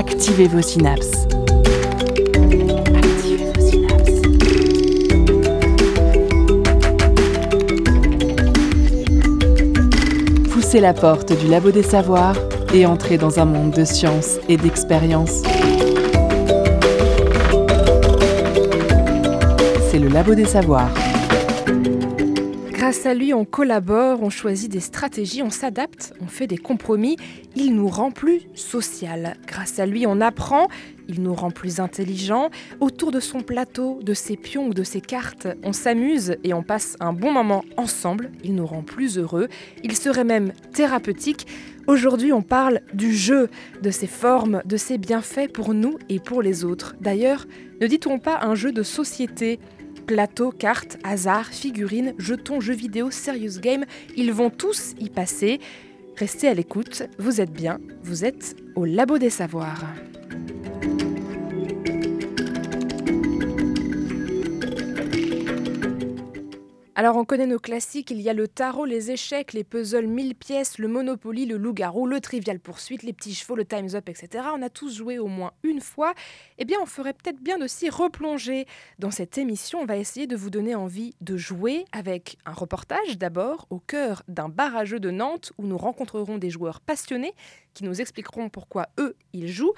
Activez vos synapses. Activez vos synapses. Poussez la porte du labo des savoirs et entrez dans un monde de science et d'expérience. C'est le labo des savoirs. Grâce à lui, on collabore, on choisit des stratégies, on s'adapte, on fait des compromis. Il nous rend plus social. Grâce à lui, on apprend, il nous rend plus intelligents. Autour de son plateau, de ses pions ou de ses cartes, on s'amuse et on passe un bon moment ensemble. Il nous rend plus heureux. Il serait même thérapeutique. Aujourd'hui, on parle du jeu, de ses formes, de ses bienfaits pour nous et pour les autres. D'ailleurs, ne dit-on pas un jeu de société? Plateau, cartes, hasard, figurines, jetons, jeux vidéo, serious game, ils vont tous y passer. Restez à l'écoute, vous êtes bien, vous êtes au Labo des Savoirs. Alors on connaît nos classiques, il y a le tarot, les échecs, les puzzles mille pièces, le Monopoly, le loup-garou, le trivial poursuite, les petits chevaux, le Time's Up, etc. On a tous joué au moins une fois. Eh bien on ferait peut-être bien de s'y replonger. Dans cette émission, on va essayer de vous donner envie de jouer avec un reportage d'abord au cœur d'un barrageux de Nantes où nous rencontrerons des joueurs passionnés qui nous expliqueront pourquoi eux, ils jouent.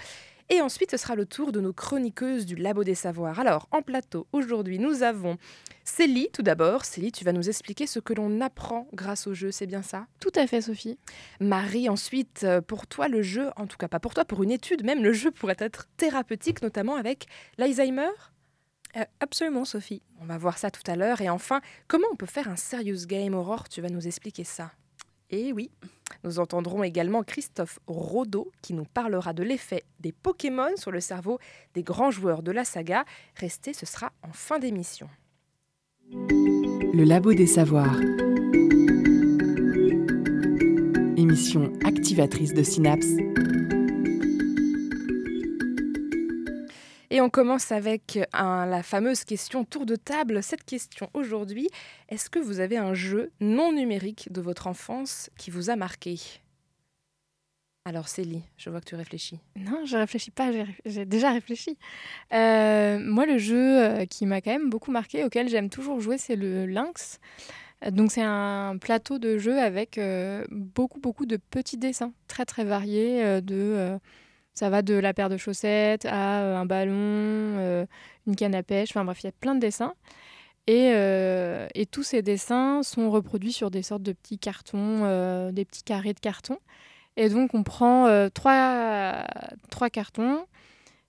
Et ensuite, ce sera le tour de nos chroniqueuses du Labo des Savoirs. Alors, en plateau, aujourd'hui, nous avons Célie, tout d'abord. Célie, tu vas nous expliquer ce que l'on apprend grâce au jeu, c'est bien ça? Tout à fait, Sophie. Marie, ensuite, euh, pour toi, le jeu, en tout cas pas pour toi, pour une étude même, le jeu pourrait être thérapeutique, notamment avec l'Alzheimer? Euh, Absolument, Sophie. On va voir ça tout à l'heure. Et enfin, comment on peut faire un serious game, Aurore Tu vas nous expliquer ça. Et oui. Nous entendrons également Christophe Rodeau qui nous parlera de l'effet des Pokémon sur le cerveau des grands joueurs de la saga. Restez, ce sera en fin d'émission. Le Labo des Savoirs. Émission activatrice de synapses. Et on commence avec la fameuse question tour de table. Cette question aujourd'hui, est-ce que vous avez un jeu non numérique de votre enfance qui vous a marqué? Alors Célie, je vois que tu réfléchis. Non, je réfléchis pas, j'ai déjà réfléchi. Euh, moi, le jeu euh, qui m'a quand même beaucoup marqué, auquel j'aime toujours jouer, c'est le Lynx. Euh, Donc, c'est un plateau de jeu avec beaucoup, beaucoup de petits dessins, très, très variés. de, ça va de la paire de chaussettes à euh, un ballon, euh, une canne à pêche, enfin bref, il y a plein de dessins. Et, euh, tous ces dessins sont reproduits sur des sortes de petits cartons, des petits carrés de carton. Et donc, on prend trois, trois cartons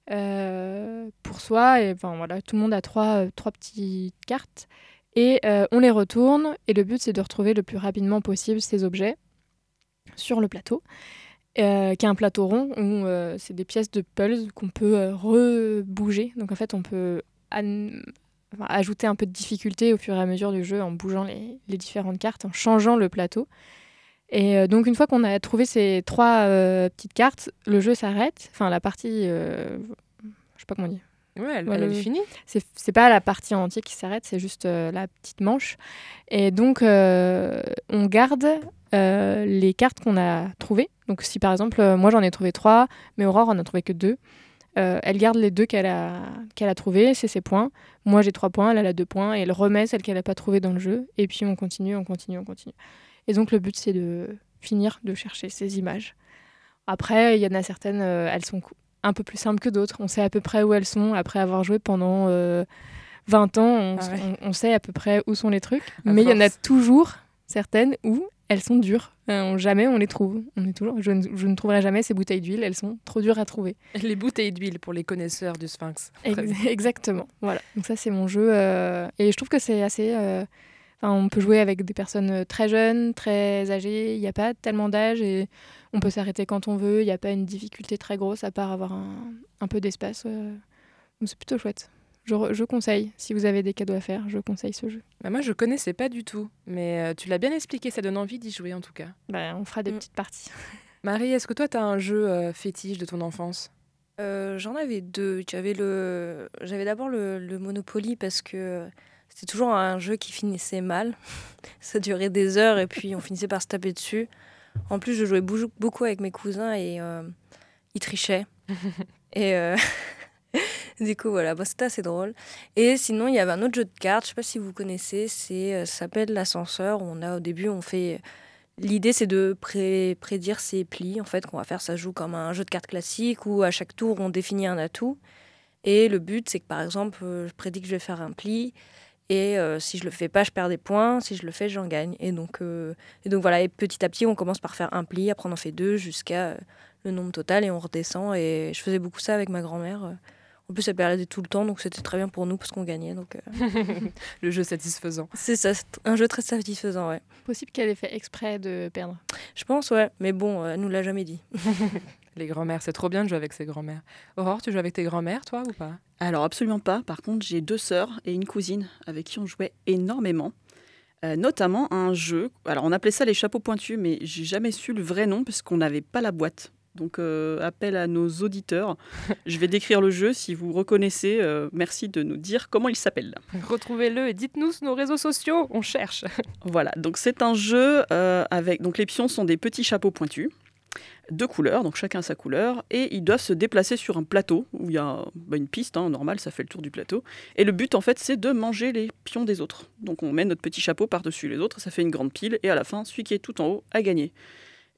pour soi. Et enfin, voilà, tout le monde a trois, trois petites cartes. Et on les retourne. Et le but, c'est de retrouver le plus rapidement possible ces objets sur le plateau. Euh, qui est un plateau rond où euh, c'est des pièces de puzzle qu'on peut euh, rebouger. Donc en fait, on peut ajouter un peu de difficulté au fur et à mesure du jeu en bougeant les, les différentes cartes, en changeant le plateau. Et donc une fois qu'on a trouvé ces trois petites cartes, le jeu s'arrête. Enfin la partie, je sais pas comment dit. Ouais, elle, Ouais, elle le- est finie. C'est c'est pas la partie entière qui s'arrête, c'est juste euh, la petite manche. Et donc euh, on garde euh, les cartes qu'on a trouvées. Donc si par exemple moi j'en ai trouvé trois, mais Aurore en a trouvé que deux. elle garde les deux qu'elle a, qu'elle a trouvées, c'est ses points. Moi j'ai trois points, elle a deux points, et elle remet celles qu'elle n'a pas trouvées dans le jeu. Et puis on continue, on continue, on continue. Et donc le but c'est de finir de chercher ces images. Après, il y en a certaines, elles sont un peu plus simples que d'autres. On sait à peu près où elles sont après avoir joué pendant euh, 20 ans. On, Ah ouais. on- on sait à peu près où sont les trucs. À Mais il y en a toujours certaines où elles sont dures. Euh, jamais on les trouve. On est toujours, je, ne, je ne trouverai jamais ces bouteilles d'huile. Elles sont trop dures à trouver. Les bouteilles d'huile pour les connaisseurs du Sphinx. Ex-. Exactement. Voilà. Donc ça c'est mon jeu euh, et je trouve que c'est assez. Enfin, on peut jouer avec des personnes euh, très jeunes, très âgées. Il n'y a pas tellement d'âge et on peut s'arrêter quand on veut. Il n'y a pas une difficulté très grosse à part avoir un, un peu d'espace. euh. C'est plutôt chouette. Je, conseille. Si vous avez des cadeaux à faire, je conseille ce jeu. Bah, moi, je connaissais pas du tout, mais euh, tu l'as bien expliqué, ça donne envie d'y jouer en tout cas. Bah, on fera des Mm. petites parties. Marie, est-ce que toi, tu as un jeu euh, fétiche de ton enfance? Euh, J'en avais deux. J'avais le, j'avais d'abord le, le Monopoly parce que c'était toujours un jeu qui finissait mal. Ça durait des heures et puis on finissait par se taper dessus. En plus, je jouais beaucoup avec mes cousins et euh, ils trichaient. et euh, du coup, voilà, bah, c'était assez drôle. Et sinon, il y avait un autre jeu de cartes, je sais pas si vous connaissez, c'est, euh, ça s'appelle l'ascenseur. On a au début, on fait. L'idée, c'est de prédire ses plis. En fait, qu'on va faire, ça joue comme un jeu de cartes classique où à chaque tour, on définit un atout. Et le but, c'est que par exemple, euh, je prédis que je vais faire un pli. Et euh, si je le fais pas, je perds des points. Si je le fais, j'en gagne. Et donc, et donc voilà, et petit à petit, on commence par faire un pli, après on en fait deux jusqu'à le nombre total et on redescend. Et je faisais beaucoup ça avec ma grand-mère. En plus, elle perdait tout le temps, donc c'était très bien pour nous parce qu'on gagnait. Donc, euh. le jeu satisfaisant. C'est ça, un jeu très satisfaisant, ouais. Possible qu'elle ait fait exprès de perdre. Je pense, ouais. Mais bon, elle nous l'a jamais dit. Les grands-mères, c'est trop bien de jouer avec ses grands-mères. Aurore, tu joues avec tes grands-mères, toi, ou pas? Alors, absolument pas. Par contre, j'ai deux sœurs et une cousine avec qui on jouait énormément. Euh, notamment un jeu. Alors, on appelait ça les chapeaux pointus, mais j'ai jamais su le vrai nom parce qu'on n'avait pas la boîte. Donc, euh, appel à nos auditeurs. Je vais décrire le jeu. Si vous reconnaissez, euh, merci de nous dire comment il s'appelle. Retrouvez-le et dites-nous sur nos réseaux sociaux. On cherche. voilà. Donc, c'est un jeu avec. Donc, les pions sont des petits chapeaux pointus de couleurs, donc chacun sa couleur, et ils doivent se déplacer sur un plateau où il y a bah, une piste, hein, normal, ça fait le tour du plateau. Et le but, en fait, c'est de manger les pions des autres. Donc on met notre petit chapeau par-dessus les autres, ça fait une grande pile, et à la fin, celui qui est tout en haut a gagné.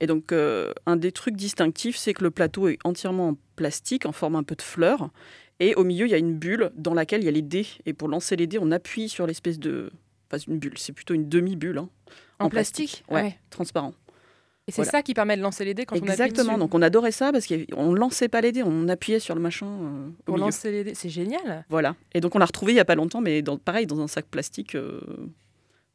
Et donc, euh, un des trucs distinctifs, c'est que le plateau est entièrement en plastique, en forme un peu de fleur. Et au milieu, il y a une bulle dans laquelle il y a les dés. Et pour lancer les dés, on appuie sur l'espèce de. Pas une bulle, c'est plutôt une demi-bulle. Hein, en, plastique, ouais, transparent. Et c'est ça qui permet de lancer les dés quand Exactement. on appuie Exactement. Donc on adorait ça parce qu'on ne lançait pas les dés, on appuyait sur le machin. Euh, pour lancer les dés, c'est génial. Voilà. Et donc on l'a retrouvé il y a pas longtemps, mais dans, pareil dans un sac plastique. Euh,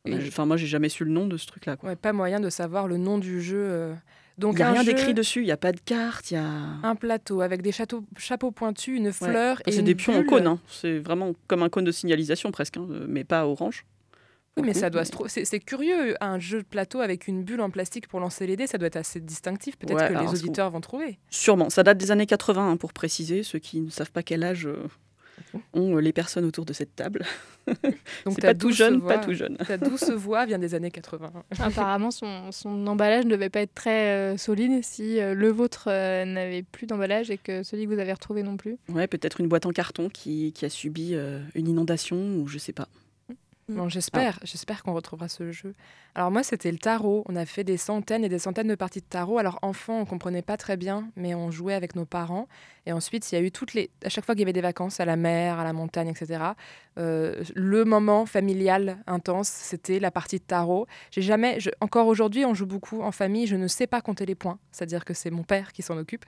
Enfin, moi, j'ai jamais su le nom de ce truc-là. Ouais, pas moyen de savoir le nom du jeu. Euh. Donc, il n'y a rien d'écrit dessus, il n'y a pas de carte, il y a... Un plateau avec des châteaux, chapeaux pointus, une fleur et C'est des pions en cône, hein. c'est vraiment comme un cône de signalisation presque, hein, mais pas orange. Oui, mais ça doit se C'est curieux, un jeu de plateau avec une bulle en plastique pour lancer les dés, ça doit être assez distinctif. Peut-être que les auditeurs vont trouver. Sûrement. Ça date des années 80, hein, pour préciser, ceux qui ne savent pas quel âge euh, ont euh, les personnes autour de cette table. Donc pas tout jeune, pas tout jeune. Ta douce voix vient des années 80. Apparemment, son, son, emballage ne devait pas être très euh, solide si euh, le vôtre n'avait plus d'emballage et que celui que vous avez retrouvé non plus. Ouais, peut-être une boîte en carton qui, qui a subi une inondation ou je sais pas. Bon, j'espère, j'espère qu'on retrouvera ce jeu. Alors moi, c'était le tarot. On a fait des centaines et des centaines de parties de tarot. Alors enfant, on comprenait pas très bien, mais on jouait avec nos parents. Et ensuite, il y a eu toutes les, à chaque fois qu'il y avait des vacances à la mer, à la montagne, etc. Euh, le moment familial intense, c'était la partie de tarot. J'ai jamais, encore aujourd'hui, on joue beaucoup en famille. Je ne sais pas compter les points, c'est-à-dire que c'est mon père qui s'en occupe.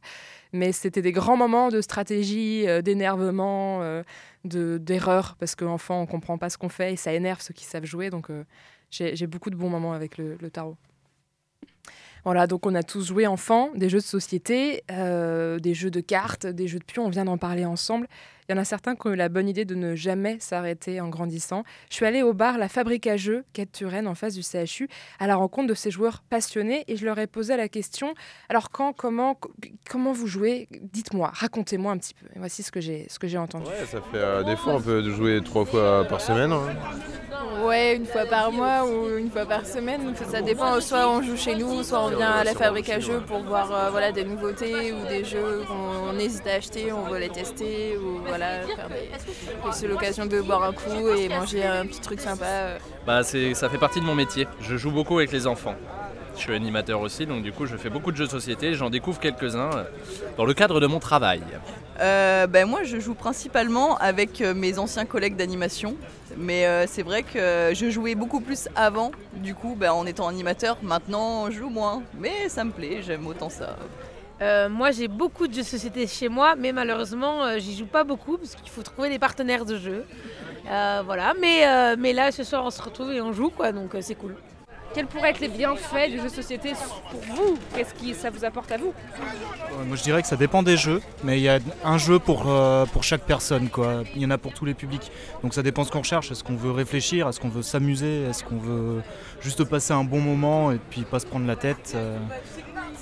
Mais c'était des grands moments de stratégie, euh, d'énervement. Euh, d'erreurs parce qu'enfant on comprend pas ce qu'on fait et ça énerve ceux qui savent jouer donc j'ai beaucoup de bons moments avec le, tarot. Voilà, donc on a tous joué enfant, des jeux de société, euh, des jeux de cartes, des jeux de pions, on vient d'en parler ensemble. Il y en a certains qui ont eu la bonne idée de ne jamais s'arrêter en grandissant. Je suis allée au bar La Fabrique à Jeux, quai de Turenne, en face du CHU, à la rencontre de ces joueurs passionnés et je leur ai posé la question alors quand, comment, comment vous jouez? Dites-moi, racontez-moi un petit peu. voici ce que j'ai, ce que j'ai entendu. Ouais, ça fait euh, des fois on peut jouer trois fois par semaine. Hein. Ouais, une fois par mois ou une fois par semaine. Ça dépend. Soit on joue chez nous, soit on vient à la fabrique à jeux pour voir euh, voilà, des nouveautés ou des jeux qu'on hésite à acheter, on veut les tester ou voilà, des... C'est l'occasion de boire un coup et manger un petit truc sympa. Euh. Bah, ça fait partie de mon métier. Je joue beaucoup avec les enfants. Je suis animateur aussi, donc du coup je fais beaucoup de jeux de société, j'en découvre quelques-uns euh, dans le cadre de mon travail. Euh, ben moi je joue principalement avec mes anciens collègues d'animation, mais c'est vrai que je jouais beaucoup plus avant, du coup ben, en étant animateur, maintenant je joue moins, mais ça me plaît, j'aime autant ça. Moi j'ai beaucoup de jeux de société chez moi, mais malheureusement j'y joue pas beaucoup parce qu'il faut trouver des partenaires de jeu. voilà, mais, mais là ce soir on se retrouve et on joue quoi, donc c'est cool. Quels pourraient être les bienfaits du jeu de société pour vous? Qu'est-ce que ça vous apporte à vous? Moi je dirais que ça dépend des jeux, mais il y a un jeu pour, euh, pour chaque personne. Quoi. Il y en a pour tous les publics. Donc ça dépend ce qu'on recherche. Est-ce qu'on veut réfléchir? Est-ce qu'on veut s'amuser? Est-ce qu'on veut juste passer un bon moment et puis pas se prendre la tête? Euh,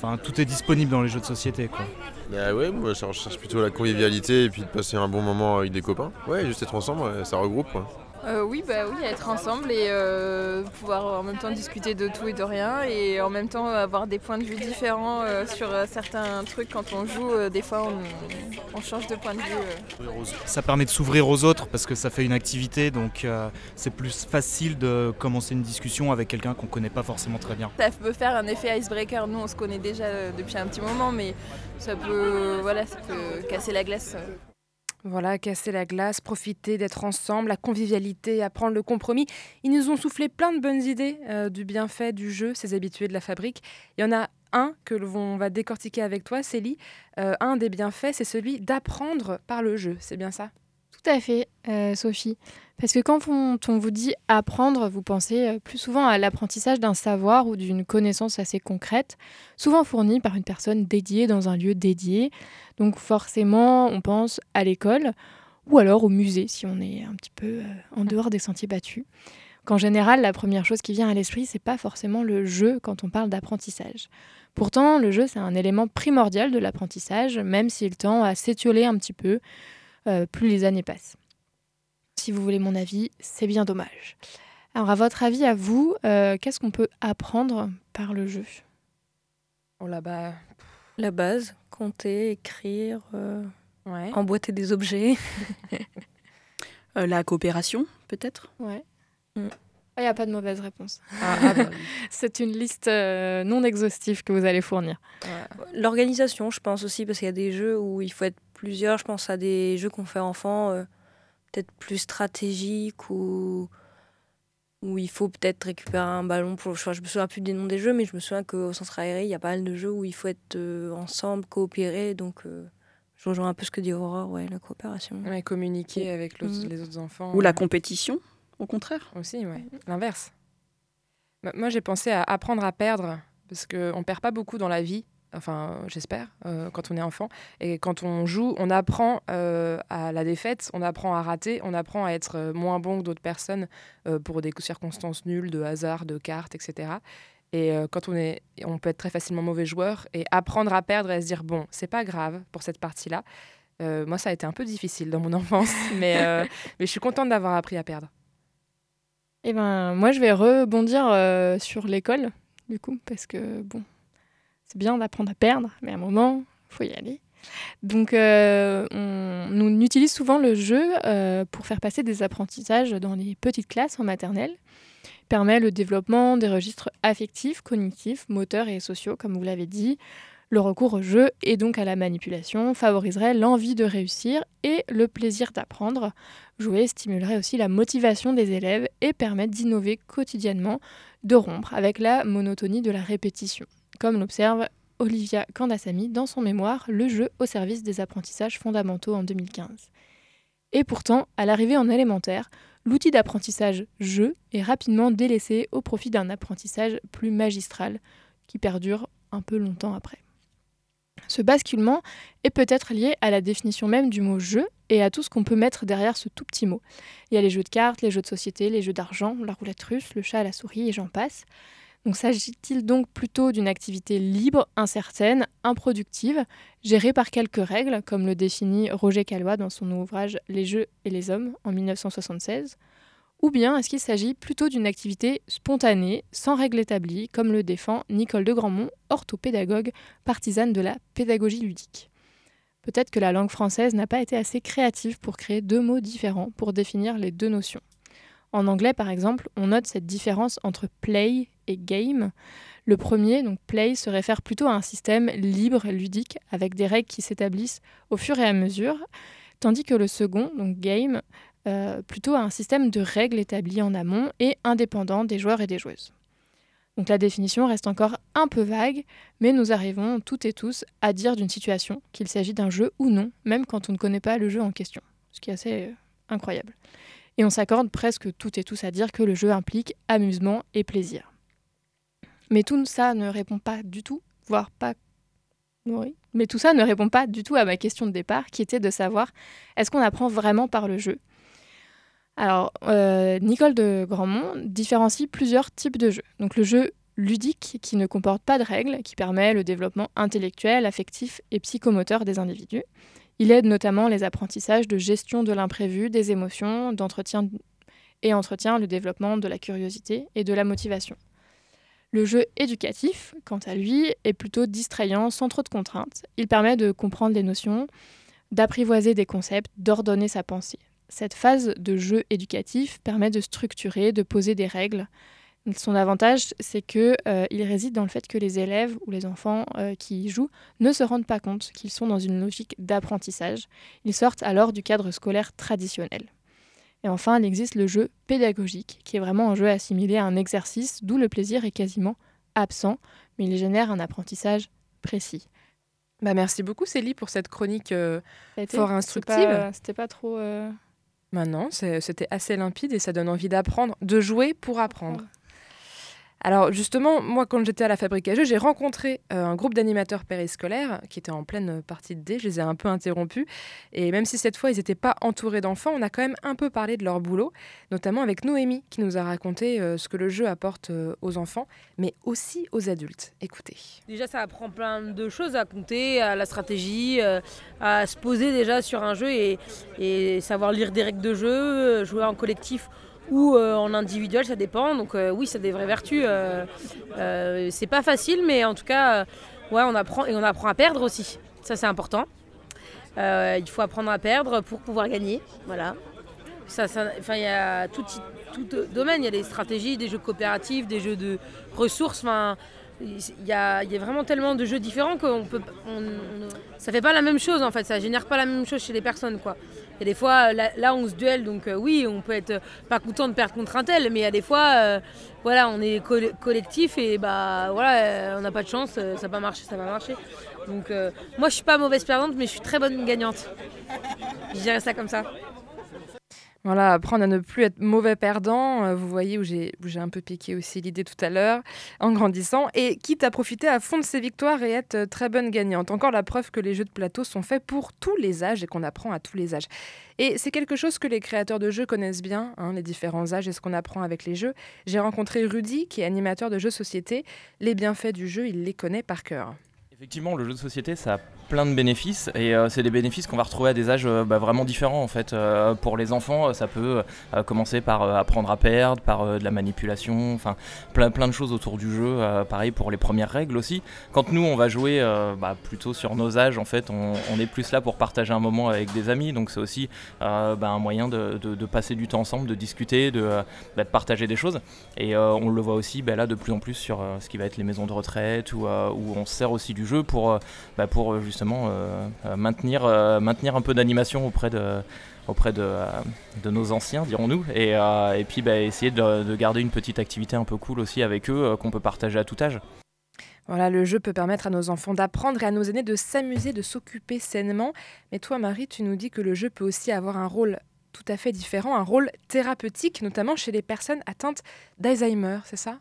Enfin, tout est disponible dans les jeux de société. Quoi. Bah ouais, moi je recherche plutôt la convivialité et puis de passer un bon moment avec des copains. Ouais, juste être ensemble, ça regroupe. quoi. Euh, oui, bah oui, être ensemble et euh, pouvoir en même temps discuter de tout et de rien et en même temps avoir des points de vue différents euh, sur certains trucs quand on joue. des fois, on, on change de point de vue. Ça permet de s'ouvrir aux autres parce que ça fait une activité, donc c'est plus facile de commencer une discussion avec quelqu'un qu'on connaît pas forcément très bien. Ça peut faire un effet icebreaker. Nous, on se connaît déjà depuis un petit moment, mais ça peut, voilà, ça peut casser la glace. Voilà, casser la glace, profiter d'être ensemble, la convivialité, apprendre le compromis. Ils nous ont soufflé plein de bonnes idées euh, du bienfait du jeu, ces habitués de la fabrique. Il y en a un que l'on va décortiquer avec toi, Célie. Euh, un des bienfaits, c'est celui d'apprendre par le jeu. C'est bien ça? Tout à fait, euh, Sophie. Parce que quand on, vous dit apprendre, vous pensez euh, plus souvent à l'apprentissage d'un savoir ou d'une connaissance assez concrète, souvent fournie par une personne dédiée dans un lieu dédié. Donc forcément, on pense à l'école ou alors au musée si on est un petit peu euh, en dehors des sentiers battus. Qu'en général, la première chose qui vient à l'esprit, c'est pas forcément le jeu quand on parle d'apprentissage. Pourtant, le jeu, c'est un élément primordial de l'apprentissage, même s'il tend à s'étioler un petit peu euh, plus les années passent. Si vous voulez mon avis, c'est bien dommage. Alors, à votre avis, à vous, euh, qu'est-ce qu'on peut apprendre par le jeu? Oh là bah. La base, compter, écrire, euh, Ouais. emboîter des objets. Euh, la coopération, peut-être? Ouais. Mm. Il n'y a pas de mauvaise réponse. Ah, ah bah, c'est une liste euh, non exhaustive que vous allez fournir. L'organisation, je pense aussi, parce qu'il y a des jeux où il faut être plusieurs. Je pense à des jeux qu'on fait enfant, euh, peut-être plus stratégiques ou où il faut peut-être récupérer un ballon pour. Je, je me souviens plus des noms des jeux, mais je me souviens qu'au centre aéré, il y a pas mal de jeux où il faut être euh, ensemble, coopérer. Donc, euh, je rejoins un peu ce que dit Aurore, ouais, la coopération. ouais, communiquer avec l'autre- Mhm. les autres enfants. Ou la euh, compétition, au contraire. Aussi, ouais. L'inverse. Moi, j'ai pensé à apprendre à perdre, parce qu'on ne perd pas beaucoup dans la vie, enfin, j'espère, euh, quand on est enfant. Et quand on joue, on apprend euh, à la défaite, on apprend à rater, on apprend à être euh, moins bon que d'autres personnes pour des circonstances nulles, de hasard, de cartes, etc. Et quand on est, on peut être très facilement mauvais joueur et apprendre à perdre et à se dire bon, c'est pas grave pour cette partie-là. Moi, ça a été un peu difficile dans mon enfance, mais, mais je suis contente d'avoir appris à perdre. Eh ben, moi, je vais rebondir sur l'école, du coup, parce que, bon, c'est bien d'apprendre à perdre, mais à un moment, il faut y aller. Donc, euh, on, utilise souvent le jeu euh, pour faire passer des apprentissages dans les petites classes en maternelle. Permet le développement des registres affectifs, cognitifs, moteurs et sociaux, comme vous l'avez dit. Le recours au jeu et donc à la manipulation favoriserait l'envie de réussir et le plaisir d'apprendre. Jouer stimulerait aussi la motivation des élèves et permet d'innover quotidiennement, de rompre avec la monotonie de la répétition, comme l'observe Olivia Candassamy dans son mémoire Le jeu au service des apprentissages fondamentaux en 2015. Et pourtant, à l'arrivée en élémentaire, l'outil d'apprentissage jeu est rapidement délaissé au profit d'un apprentissage plus magistral qui perdure un peu longtemps après. Ce basculement est peut-être lié à la définition même du mot jeu et à tout ce qu'on peut mettre derrière ce tout petit mot. Il y a les jeux de cartes, les jeux de société, les jeux d'argent, la roulette russe, le chat à la souris et j'en passe. S'agit-il donc plutôt d'une activité libre, incertaine, improductive, gérée par quelques règles, comme le définit Roger Calois dans son ouvrage Les jeux et les hommes en 1976 Ou bien est-ce qu'il s'agit plutôt d'une activité spontanée, sans règles établies, comme le défend Nicole de Grandmont, orthopédagogue, partisane de la pédagogie ludique? Peut-être que la langue française n'a pas été assez créative pour créer deux mots différents pour définir les deux notions. En anglais, par exemple, on note cette différence entre play et game. Le premier, donc play, se réfère plutôt à un système libre, ludique, avec des règles qui s'établissent au fur et à mesure, tandis que le second, donc game, euh, plutôt à un système de règles établies en amont et indépendant des joueurs et des joueuses. Donc la définition reste encore un peu vague, mais nous arrivons toutes et tous à dire d'une situation qu'il s'agit d'un jeu ou non, même quand on ne connaît pas le jeu en question, ce qui est assez euh, incroyable. Et on s'accorde presque toutes et tous à dire que le jeu implique amusement et plaisir. Mais tout ça ne répond pas du tout, voire pas. Oui. Mais tout ça ne répond pas du tout à ma question de départ, qui était de savoir est-ce qu'on apprend vraiment par le jeu? Alors, euh, Nicole de Grandmont différencie plusieurs types de jeux. Donc le jeu ludique qui ne comporte pas de règles, qui permet le développement intellectuel, affectif et psychomoteur des individus. Il aide notamment les apprentissages de gestion de l'imprévu, des émotions, d'entretien et entretient le développement de la curiosité et de la motivation. Le jeu éducatif, quant à lui, est plutôt distrayant, sans trop de contraintes. Il permet de comprendre les notions, d'apprivoiser des concepts, d'ordonner sa pensée. Cette phase de jeu éducatif permet de structurer, de poser des règles. Son avantage, c'est qu'il euh, réside dans le fait que les élèves ou les enfants euh, qui y jouent ne se rendent pas compte qu'ils sont dans une logique d'apprentissage. Ils sortent alors du cadre scolaire traditionnel. Et enfin, il existe le jeu pédagogique, qui est vraiment un jeu assimilé à un exercice, d'où le plaisir est quasiment absent, mais il génère un apprentissage précis. Bah merci beaucoup Célie pour cette chronique euh, fort instructive. C'était pas, trop... Euh... Bah non, c'était assez limpide et ça donne envie d'apprendre, de jouer pour apprendre. Alors justement, moi quand j'étais à la Fabrique à jeux, j'ai rencontré euh, un groupe d'animateurs périscolaires qui était en pleine partie de D. Je les ai un peu interrompus. Et même si cette fois ils n'étaient pas entourés d'enfants, on a quand même un peu parlé de leur boulot, notamment avec Noémie qui nous a raconté euh, ce que le jeu apporte euh, aux enfants, mais aussi aux adultes. Écoutez. Déjà ça apprend plein de choses à compter, à la stratégie, à se poser déjà sur un jeu et, et savoir lire des règles de jeu, jouer en collectif ou euh, en individuel, ça dépend. Donc euh, oui, ça a des vraies vertus. Euh, c'est pas facile, mais en tout cas, ouais, on apprend et on apprend à perdre aussi. Ça, c'est important. il faut apprendre à perdre pour pouvoir gagner. Voilà. Ça, il y a tout, domaine. Il y a des stratégies, des jeux coopératifs, des jeux de ressources. Enfin, il y, a, vraiment tellement de jeux différents qu'on peut, on, ça fait pas la même chose en fait. Ça génère pas la même chose chez les personnes quoi. Et des fois, là, on se duelle, donc euh, oui, on peut être pas content de perdre contre un tel, mais il y a des fois, euh, voilà, on est collectif et bah voilà, euh, on n'a pas de chance, ça va marcher, ça va marcher. Donc moi, je suis pas mauvaise perdante, mais je suis très bonne gagnante. Je dirais ça comme ça. Voilà, apprendre à ne plus être mauvais perdant. Euh, vous voyez où j'ai un peu piqué aussi l'idée tout à l'heure, en grandissant. Et quitte à profiter à fond de ses victoires et être euh, très bonne gagnante. Encore la preuve que les jeux de plateau sont faits pour tous les âges et qu'on apprend à tous les âges. Et c'est quelque chose que les créateurs de jeux connaissent bien, hein, les différents âges et ce qu'on apprend avec les jeux. J'ai rencontré Rudy, qui est animateur de jeux société. Les bienfaits du jeu, il les connaît par cœur. Effectivement, le jeu de société, ça plein de bénéfices et euh, c'est des bénéfices qu'on va retrouver à des âges euh, bah, vraiment différents en fait. Euh, pour les enfants, ça peut commencer par apprendre à perdre, par de la manipulation, enfin plein, plein de choses autour du jeu. pareil pour les premières règles aussi. Quand nous on va jouer bah, plutôt sur nos âges, en fait, on, est plus là pour partager un moment avec des amis, donc c'est aussi bah, un moyen de, passer du temps ensemble, de discuter, de, partager des choses. Et on le voit aussi là de plus en plus sur ce qui va être les maisons de retraite où, on se sert aussi du jeu pour, pour justement euh, euh, maintenir, euh, maintenir un peu d'animation auprès de de, de, nos anciens, dirons-nous, et, et, puis bah, essayer de, garder une petite activité un peu cool aussi avec eux qu'on peut partager à tout âge. Voilà, le jeu peut permettre à nos enfants d'apprendre et à nos aînés de s'amuser, de s'occuper sainement. Mais toi, Marie, tu nous dis que le jeu peut aussi avoir un rôle tout à fait différent, un rôle thérapeutique, notamment chez les personnes atteintes d'Alzheimer, c'est ça?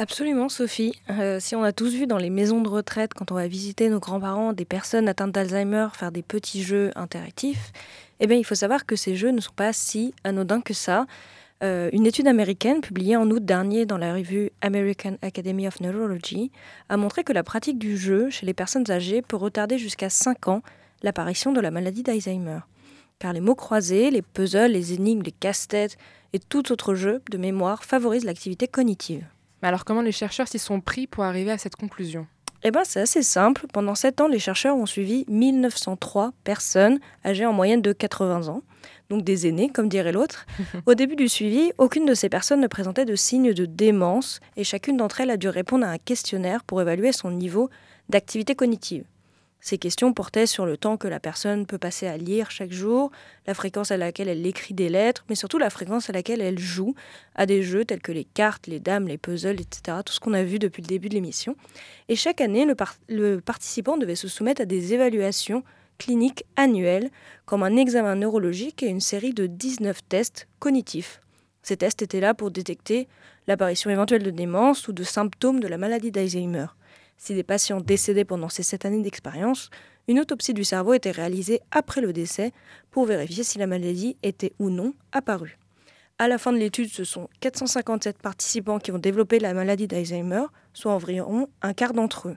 Absolument, Sophie. Euh, si on a tous vu dans les maisons de retraite, quand on va visiter nos grands-parents, des personnes atteintes d'Alzheimer faire des petits jeux interactifs, eh bien, il faut savoir que ces jeux ne sont pas si anodins que ça. Euh, une étude américaine publiée en août dernier dans la revue American Academy of Neurology a montré que la pratique du jeu chez les personnes âgées peut retarder jusqu'à 5 ans l'apparition de la maladie d'Alzheimer. Car les mots croisés, les puzzles, les énigmes, les casse-têtes et tout autre jeu de mémoire favorisent l'activité cognitive. Mais alors comment les chercheurs s'y sont pris pour arriver à cette conclusion? Eh ben, c'est assez simple. Pendant 7 ans, les chercheurs ont suivi 1903 personnes âgées en moyenne de 80 ans, donc des aînés, comme dirait l'autre. Au début du suivi, aucune de ces personnes ne présentait de signes de démence et chacune d'entre elles a dû répondre à un questionnaire pour évaluer son niveau d'activité cognitive. Ces questions portaient sur le temps que la personne peut passer à lire chaque jour, la fréquence à laquelle elle écrit des lettres, mais surtout la fréquence à laquelle elle joue à des jeux tels que les cartes, les dames, les puzzles, etc. Tout ce qu'on a vu depuis le début de l'émission. Et chaque année, le, participant devait se soumettre à des évaluations cliniques annuelles, comme un examen neurologique et une série de 19 tests cognitifs. Ces tests étaient là pour détecter l'apparition éventuelle de démence ou de symptômes de la maladie d'Alzheimer. Si des patients décédaient pendant ces sept années d'expérience, une autopsie du cerveau était réalisée après le décès pour vérifier si la maladie était ou non apparue. À la fin de l'étude, ce sont 457 participants qui ont développé la maladie d'Alzheimer, soit environ un quart d'entre eux.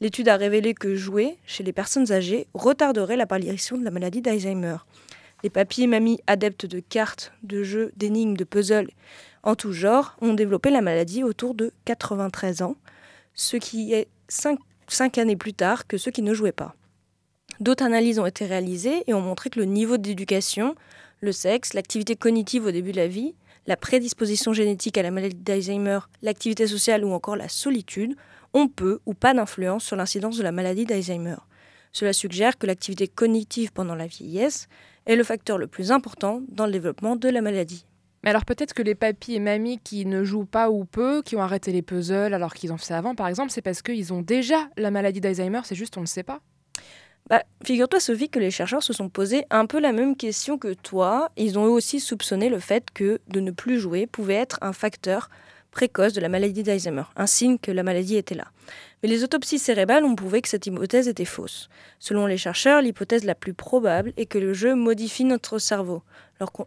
L'étude a révélé que jouer chez les personnes âgées retarderait l'apparition de la maladie d'Alzheimer. Les papis et mamies adeptes de cartes, de jeux, d'énigmes, de puzzles en tout genre ont développé la maladie autour de 93 ans, ce qui est 5, années plus tard que ceux qui ne jouaient pas. D'autres analyses ont été réalisées et ont montré que le niveau d'éducation, le sexe, l'activité cognitive au début de la vie, la prédisposition génétique à la maladie d'Alzheimer, l'activité sociale ou encore la solitude ont peu ou pas d'influence sur l'incidence de la maladie d'Alzheimer. Cela suggère que l'activité cognitive pendant la vieillesse est le facteur le plus important dans le développement de la maladie. Mais alors peut-être que les papis et mamies qui ne jouent pas ou peu, qui ont arrêté les puzzles alors qu'ils en faisaient avant, par exemple, c'est parce qu'ils ont déjà la maladie d'Alzheimer, c'est juste on ne sait pas. Bah, figure-toi Sophie que les chercheurs se sont posés un peu la même question que toi. Ils ont eux aussi soupçonné le fait que de ne plus jouer pouvait être un facteur précoce de la maladie d'Alzheimer, un signe que la maladie était là. Mais les autopsies cérébrales ont prouvé que cette hypothèse était fausse. Selon les chercheurs, l'hypothèse la plus probable est que le jeu modifie notre cerveau.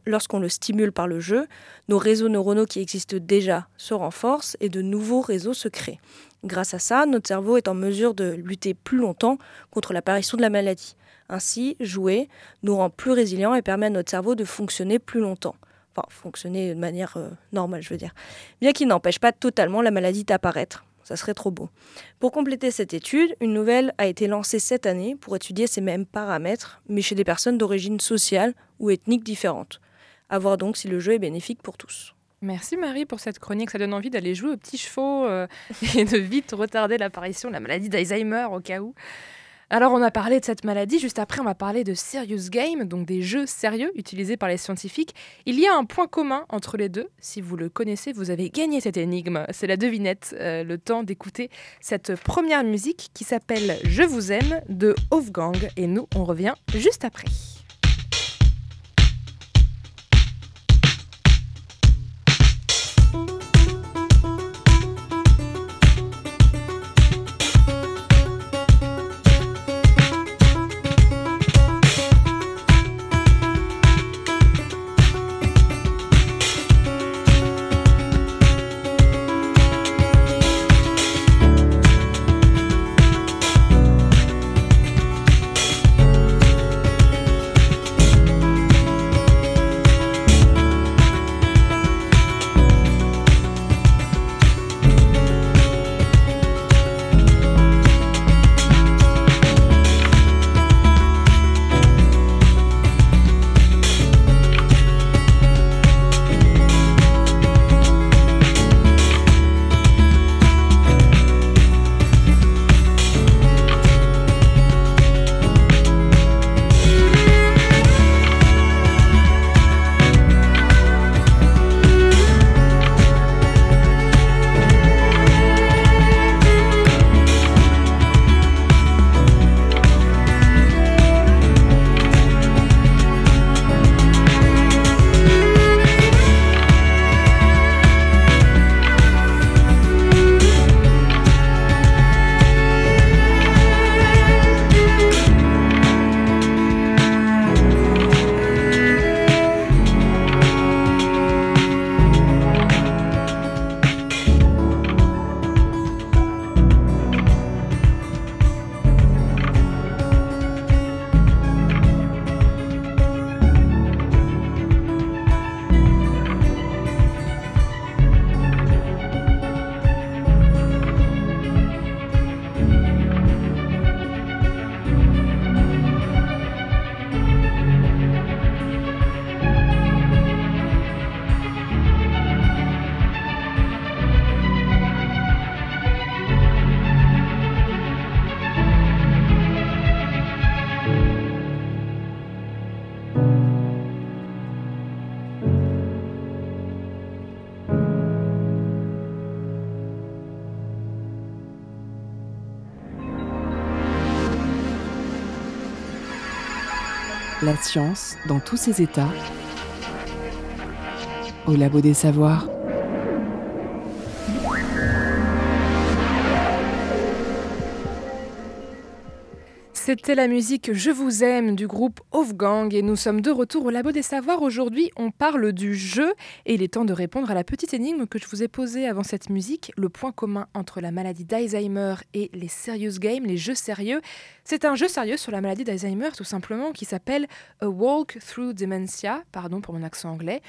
Lorsqu'on le stimule par le jeu, nos réseaux neuronaux qui existent déjà se renforcent et de nouveaux réseaux se créent. Grâce à ça, notre cerveau est en mesure de lutter plus longtemps contre l'apparition de la maladie. Ainsi, jouer nous rend plus résilients et permet à notre cerveau de fonctionner plus longtemps enfin, fonctionner de manière euh, normale, je veux dire. Bien qu'il n'empêche pas totalement la maladie d'apparaître. Ça serait trop beau. Pour compléter cette étude, une nouvelle a été lancée cette année pour étudier ces mêmes paramètres, mais chez des personnes d'origine sociale ou ethnique différentes. À voir donc si le jeu est bénéfique pour tous. Merci Marie pour cette chronique. Ça donne envie d'aller jouer aux petits chevaux euh, et de vite retarder l'apparition de la maladie d'Alzheimer au cas où. Alors on a parlé de cette maladie, juste après on va parler de serious game, donc des jeux sérieux utilisés par les scientifiques. Il y a un point commun entre les deux, si vous le connaissez, vous avez gagné cette énigme, c'est la devinette, euh, le temps d'écouter cette première musique qui s'appelle Je vous aime de Wolfgang et nous on revient juste après. La science dans tous ses états au labo des savoirs. C'était la musique Je vous aime du groupe Wolfgang et nous sommes de retour au Labo des Savoirs. Aujourd'hui, on parle du jeu et il est temps de répondre à la petite énigme que je vous ai posée avant cette musique. Le point commun entre la maladie d'Alzheimer et les serious games, les jeux sérieux, c'est un jeu sérieux sur la maladie d'Alzheimer tout simplement qui s'appelle A Walk Through Dementia, pardon pour mon accent anglais.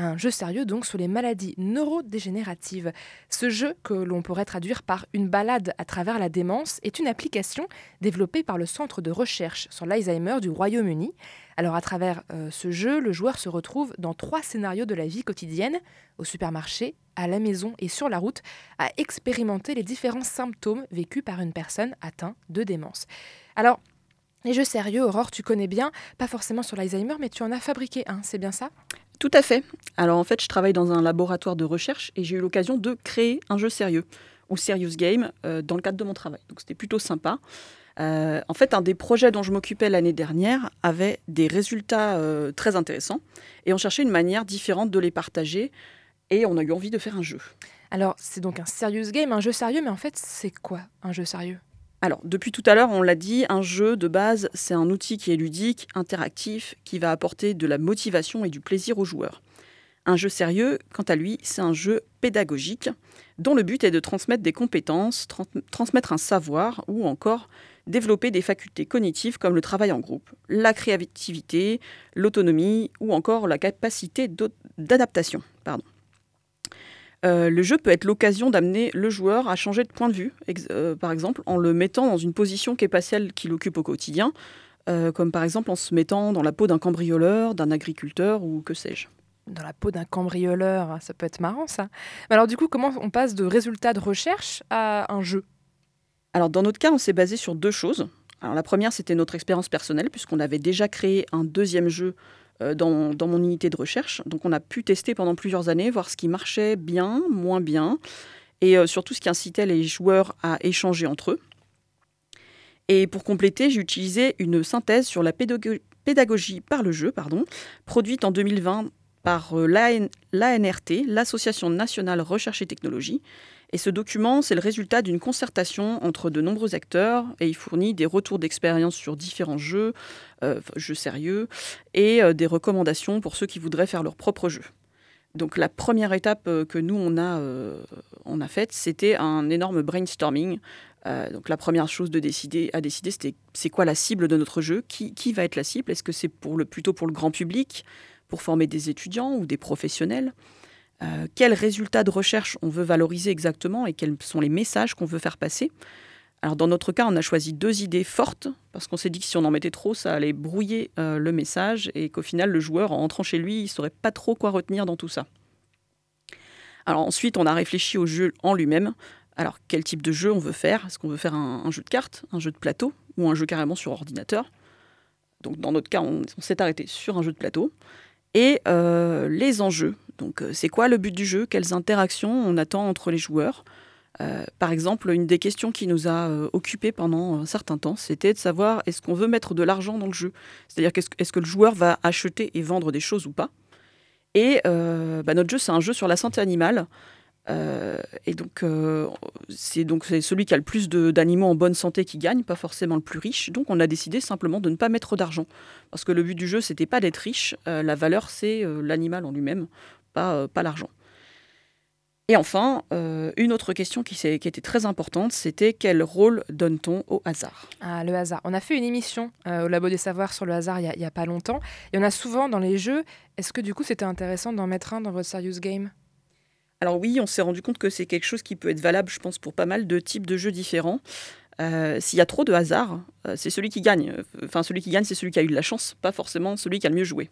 Un jeu sérieux donc sur les maladies neurodégénératives. Ce jeu, que l'on pourrait traduire par une balade à travers la démence, est une application développée par le Centre de recherche sur l'Alzheimer du Royaume-Uni. Alors à travers euh, ce jeu, le joueur se retrouve dans trois scénarios de la vie quotidienne, au supermarché, à la maison et sur la route, à expérimenter les différents symptômes vécus par une personne atteinte de démence. Alors, les jeux sérieux, Aurore, tu connais bien, pas forcément sur l'Alzheimer, mais tu en as fabriqué un, c'est bien ça? Tout à fait. Alors en fait, je travaille dans un laboratoire de recherche et j'ai eu l'occasion de créer un jeu sérieux, ou Serious Game, euh, dans le cadre de mon travail. Donc c'était plutôt sympa. Euh, en fait, un des projets dont je m'occupais l'année dernière avait des résultats euh, très intéressants et on cherchait une manière différente de les partager et on a eu envie de faire un jeu. Alors, c'est donc un serious game, un jeu sérieux, mais en fait, c'est quoi un jeu sérieux? Alors, depuis tout à l'heure, on l'a dit, un jeu de base, c'est un outil qui est ludique, interactif, qui va apporter de la motivation et du plaisir aux joueurs. Un jeu sérieux, quant à lui, c'est un jeu pédagogique dont le but est de transmettre des compétences, transmettre un savoir ou encore développer des facultés cognitives comme le travail en groupe, la créativité, l'autonomie ou encore la capacité d'adaptation. Euh, le jeu peut être l'occasion d'amener le joueur à changer de point de vue, euh, par exemple en le mettant dans une position qui n'est pas celle qu'il occupe au quotidien, euh, comme par exemple en se mettant dans la peau d'un cambrioleur, d'un agriculteur ou que sais-je. Dans la peau d'un cambrioleur, ça peut être marrant ça. Mais alors du coup, comment on passe de résultats de recherche à un jeu? Alors dans notre cas, on s'est basé sur deux choses. Alors la première, c'était notre expérience personnelle, puisqu'on avait déjà créé un deuxième jeu euh, dans, mon unité de recherche. Donc on a pu tester pendant plusieurs années, voir ce qui marchait bien, moins bien, et euh, surtout ce qui incitait les joueurs à échanger entre eux. Et pour compléter, j'ai utilisé une synthèse sur la pédagogie par le jeu, pardon, produite en 2020 par euh, l'ANRT, l'Association nationale recherche et technologie, et ce document, c'est le résultat d'une concertation entre de nombreux acteurs et il fournit des retours d'expérience sur différents jeux, euh, jeux sérieux, et euh, des recommandations pour ceux qui voudraient faire leur propre jeu. Donc la première étape euh, que nous, on a, a faite, c'était un énorme brainstorming. donc la première chose de décider, à décider, c'était c'est quoi la cible de notre jeu, qui, qui va être la cible, est-ce que c'est pour le, plutôt pour le grand public, pour former des étudiants ou des professionnels quels résultats de recherche on veut valoriser exactement et quels sont les messages qu'on veut faire passer. Alors dans notre cas, on a choisi deux idées fortes parce qu'on s'est dit que si on en mettait trop, ça allait brouiller euh, le message et qu'au final, le joueur, en entrant chez lui, il ne saurait pas trop quoi retenir dans tout ça. Alors ensuite, on a réfléchi au jeu en lui-même. Alors quel type de jeu on veut faire? Est-ce qu'on veut faire un, jeu de cartes, un jeu de plateau ou un jeu carrément sur ordinateur? Donc dans notre cas, on, s'est arrêté sur un jeu de plateau. Et euh, les enjeux donc, euh, c'est quoi le but du jeu? Quelles interactions on attend entre les joueurs? Euh, Par exemple, une des questions qui nous a euh, occupés pendant un certain temps, c'était de savoir est-ce qu'on veut mettre de l'argent dans le jeu? C'est-à-dire est-ce que le joueur va acheter et vendre des choses ou pas? Et bah, notre jeu, c'est un jeu sur la santé animale. Euh, et donc, euh, c'est donc c'est celui qui a le plus d'animaux en bonne santé qui gagne, pas forcément le plus riche. Donc, on a décidé simplement de ne pas mettre d'argent, parce que le but du jeu, c'était pas d'être riche. Euh, la valeur, c'est l'animal en lui-même, pas, pas l'argent. Et enfin, une autre question qui, qui, était très importante, c'était quel rôle donne-t-on au hasard? Ah, le hasard. On a fait une émission au Labo des Savoirs sur le hasard il n'y a, a, pas longtemps. Il y en a souvent dans les jeux. Est-ce que du coup, c'était intéressant d'en mettre un dans votre Serious Game? Alors oui, on s'est rendu compte que c'est quelque chose qui peut être valable, je pense, pour pas mal de types de jeux différents. Euh, s'il y a trop de hasard, euh, c'est celui qui gagne. Enfin, celui qui gagne, c'est celui qui a eu de la chance, pas forcément celui qui a le mieux joué.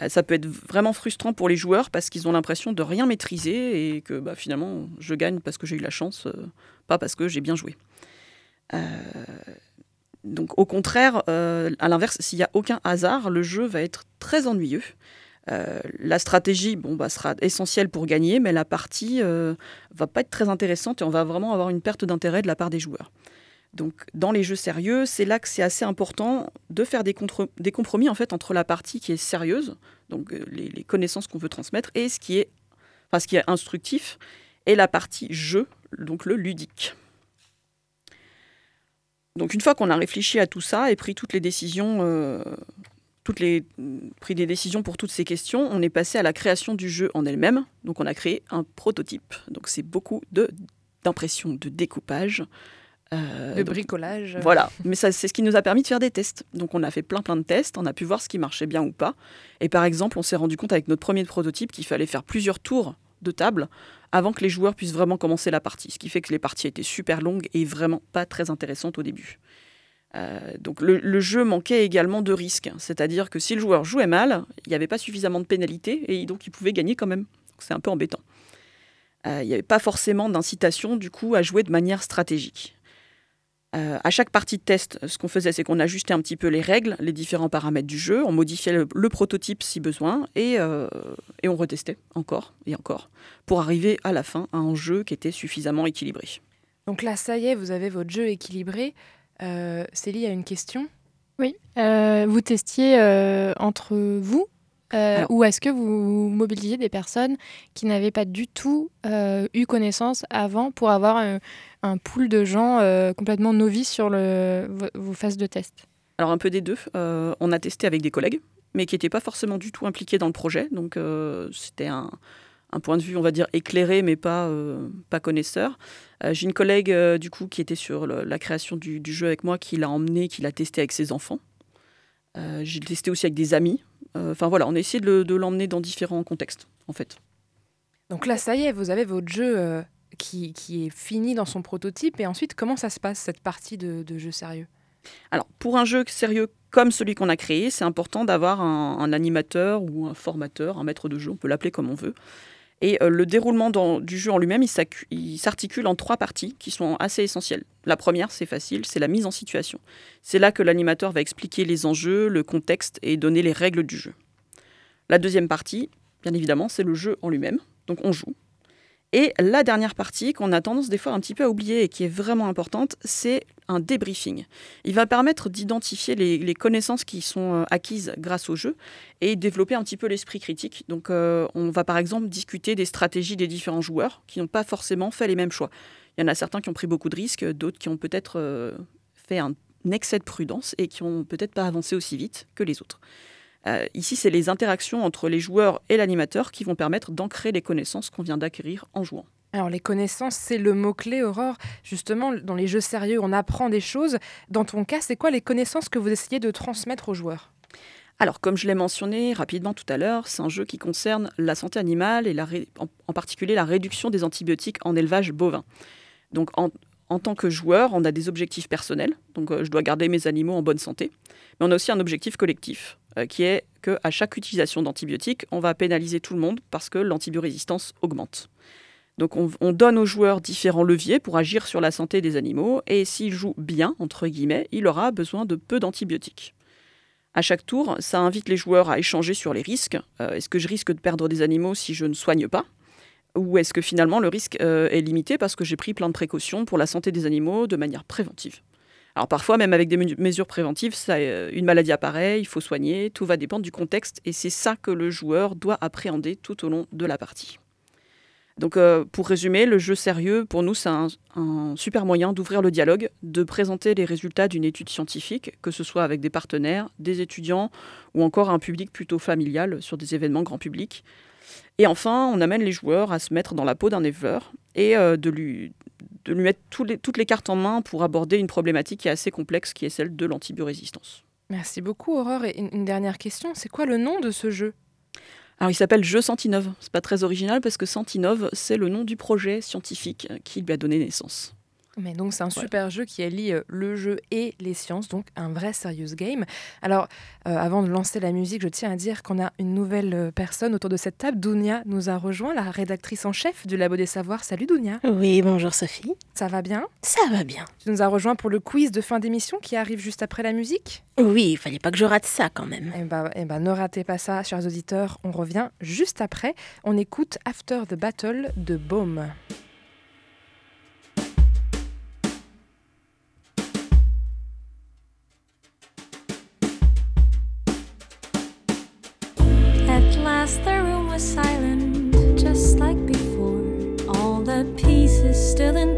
Euh, ça peut être vraiment frustrant pour les joueurs parce qu'ils ont l'impression de rien maîtriser et que bah, finalement, je gagne parce que j'ai eu la chance, pas parce que j'ai bien joué. donc au contraire, à l'inverse, s'il n'y a aucun hasard, le jeu va être très ennuyeux. Euh, la stratégie bon, bah, sera essentielle pour gagner, mais la partie euh, va pas être très intéressante et on va vraiment avoir une perte d'intérêt de la part des joueurs. Donc, dans les jeux sérieux, c'est là que c'est assez important de faire des, compromis en fait entre la partie qui est sérieuse, donc euh, les, connaissances qu'on veut transmettre, et ce qui est, enfin, ce qui est instructif, et la partie jeu, donc le ludique. Donc une fois qu'on a réfléchi à tout ça et pris toutes les décisions, euh, toutes les, pris des décisions pour toutes ces questions, on est passé à la création du jeu en elle-même. Donc on a créé un prototype. Donc c'est beaucoup de d'impression, de découpage. Euh, de bricolage. Voilà, mais c'est ce qui nous a permis de faire des tests. Donc on a fait plein plein de tests, on a pu voir ce qui marchait bien ou pas. Et par exemple, on s'est rendu compte avec notre premier prototype qu'il fallait faire plusieurs tours de table avant que les joueurs puissent vraiment commencer la partie. Ce qui fait que les parties étaient super longues et vraiment pas très intéressantes au début. Euh, donc le, le, jeu manquait également de risques, c'est-à-dire que si le joueur jouait mal, il n'y avait pas suffisamment de pénalités et donc il pouvait gagner quand même. C'est un peu embêtant. Euh, il n'y avait pas forcément d'incitation du coup à jouer de manière stratégique. Euh, à chaque partie de test, ce qu'on faisait, c'est qu'on ajustait un petit peu les règles, les différents paramètres du jeu, on modifiait le, le prototype si besoin, et, euh, et, on retestait encore et encore, pour arriver à la fin à un jeu qui était suffisamment équilibré. Donc là, ça y est, vous avez votre jeu équilibré. Euh, Célie a une question? Oui, euh, vous testiez entre vous euh, ou est-ce que vous mobilisiez des personnes qui n'avaient pas du tout euh, eu connaissance avant pour avoir un, un pool de gens euh, complètement novices sur le, vos, vos, phases de test? Alors un peu des deux. Euh, on a testé avec des collègues, mais qui n'étaient pas forcément du tout impliqués dans le projet. Donc euh, c'était un, un, point de vue, on va dire, éclairé, mais pas, euh, pas connaisseur. J'ai une collègue, du coup, qui était sur le, la création du, du, jeu avec moi, qui l'a emmené, qui l'a testé avec ses enfants. J'ai testé aussi avec des amis, Enfin voilà, on a essayé de, l'emmener dans différents contextes, en fait. Donc là, ça y est, vous avez votre jeu euh, qui, qui, est fini dans son prototype. Et ensuite, comment ça se passe, cette partie de, de jeu sérieux? Alors, pour un jeu sérieux comme celui qu'on a créé, c'est important d'avoir un, un, animateur ou un formateur, un maître de jeu, on peut l'appeler comme on veut. Et euh, le déroulement du jeu en lui-même, il s'articule en trois parties qui sont assez essentielles. La première, c'est facile, c'est la mise en situation. C'est là que l'animateur va expliquer les enjeux, le contexte et donner les règles du jeu. La deuxième partie, bien évidemment, c'est le jeu en lui-même. Donc on joue. Et la dernière partie, qu'on a tendance des fois un petit peu à oublier et qui est vraiment importante, c'est un débriefing. Il va permettre d'identifier les, connaissances qui sont euh, acquises grâce au jeu et développer un petit peu l'esprit critique. Donc euh, on va par exemple discuter des stratégies des différents joueurs qui n'ont pas forcément fait les mêmes choix. Il y en a certains qui ont pris beaucoup de risques, d'autres qui ont peut-être euh, fait un excès de prudence et qui n'ont peut-être pas avancé aussi vite que les autres. Euh, ici, c'est les interactions entre les joueurs et l'animateur qui vont permettre d'ancrer les connaissances qu'on vient d'acquérir en jouant. Alors les connaissances, c'est le mot-clé, Aurore. Justement, dans les jeux sérieux, on apprend des choses. Dans ton cas, c'est quoi les connaissances que vous essayez de transmettre aux joueurs? Alors, comme je l'ai mentionné rapidement tout à l'heure, c'est un jeu qui concerne la santé animale et la en, en, particulier la réduction des antibiotiques en élevage bovin. Donc, en, en tant que joueur, on a des objectifs personnels. Donc, euh, je dois garder mes animaux en bonne santé. Mais on a aussi un objectif collectif euh, qui est qu'à chaque utilisation d'antibiotiques, on va pénaliser tout le monde parce que l'antibiorésistance augmente. Donc on, on, donne aux joueurs différents leviers pour agir sur la santé des animaux et s'il joue bien, entre guillemets, il aura besoin de peu d'antibiotiques. À chaque tour, ça invite les joueurs à échanger sur les risques. Euh, est-ce que je risque de perdre des animaux si je ne soigne pas? Ou est-ce que finalement le risque euh, est limité parce que j'ai pris plein de précautions pour la santé des animaux de manière préventive? Alors parfois, même avec des mesures préventives, euh, une maladie apparaît, il faut soigner, tout va dépendre du contexte, et c'est ça que le joueur doit appréhender tout au long de la partie. Donc euh, pour résumer, le jeu sérieux, pour nous, c'est un, un, super moyen d'ouvrir le dialogue, de présenter les résultats d'une étude scientifique, que ce soit avec des partenaires, des étudiants, ou encore un public plutôt familial sur des événements grand public. Et enfin, on amène les joueurs à se mettre dans la peau d'un éleveur et euh, de lui, de lui mettre les, toutes les cartes en main pour aborder une problématique qui est assez complexe, qui est celle de l'antibiorésistance. Merci beaucoup, Aurore. Et une dernière question, c'est quoi le nom de ce jeu? Alors, il s'appelle Jeu Sentinove. C'est pas très original parce que Sentinove, c'est le nom du projet scientifique qui lui a donné naissance. Mais donc c'est un super jeu qui allie euh, le jeu et les sciences, donc un vrai serious game. Alors euh, avant de lancer la musique, je tiens à dire qu'on a une nouvelle euh, personne autour de cette table. Dounia nous a rejoint, la rédactrice en chef du Labo des Savoirs. Salut Dounia. Oui, bonjour Sophie. Ça va bien? Ça va bien. Tu nous as rejoint pour le quiz de fin d'émission qui arrive juste après la musique? Oui, il fallait pas que je rate ça quand même. Eh ben, eh ben ne ratez pas ça, chers auditeurs. On revient juste après. On écoute After the Battle de Baume. The room was silent, just like before. All the pieces still in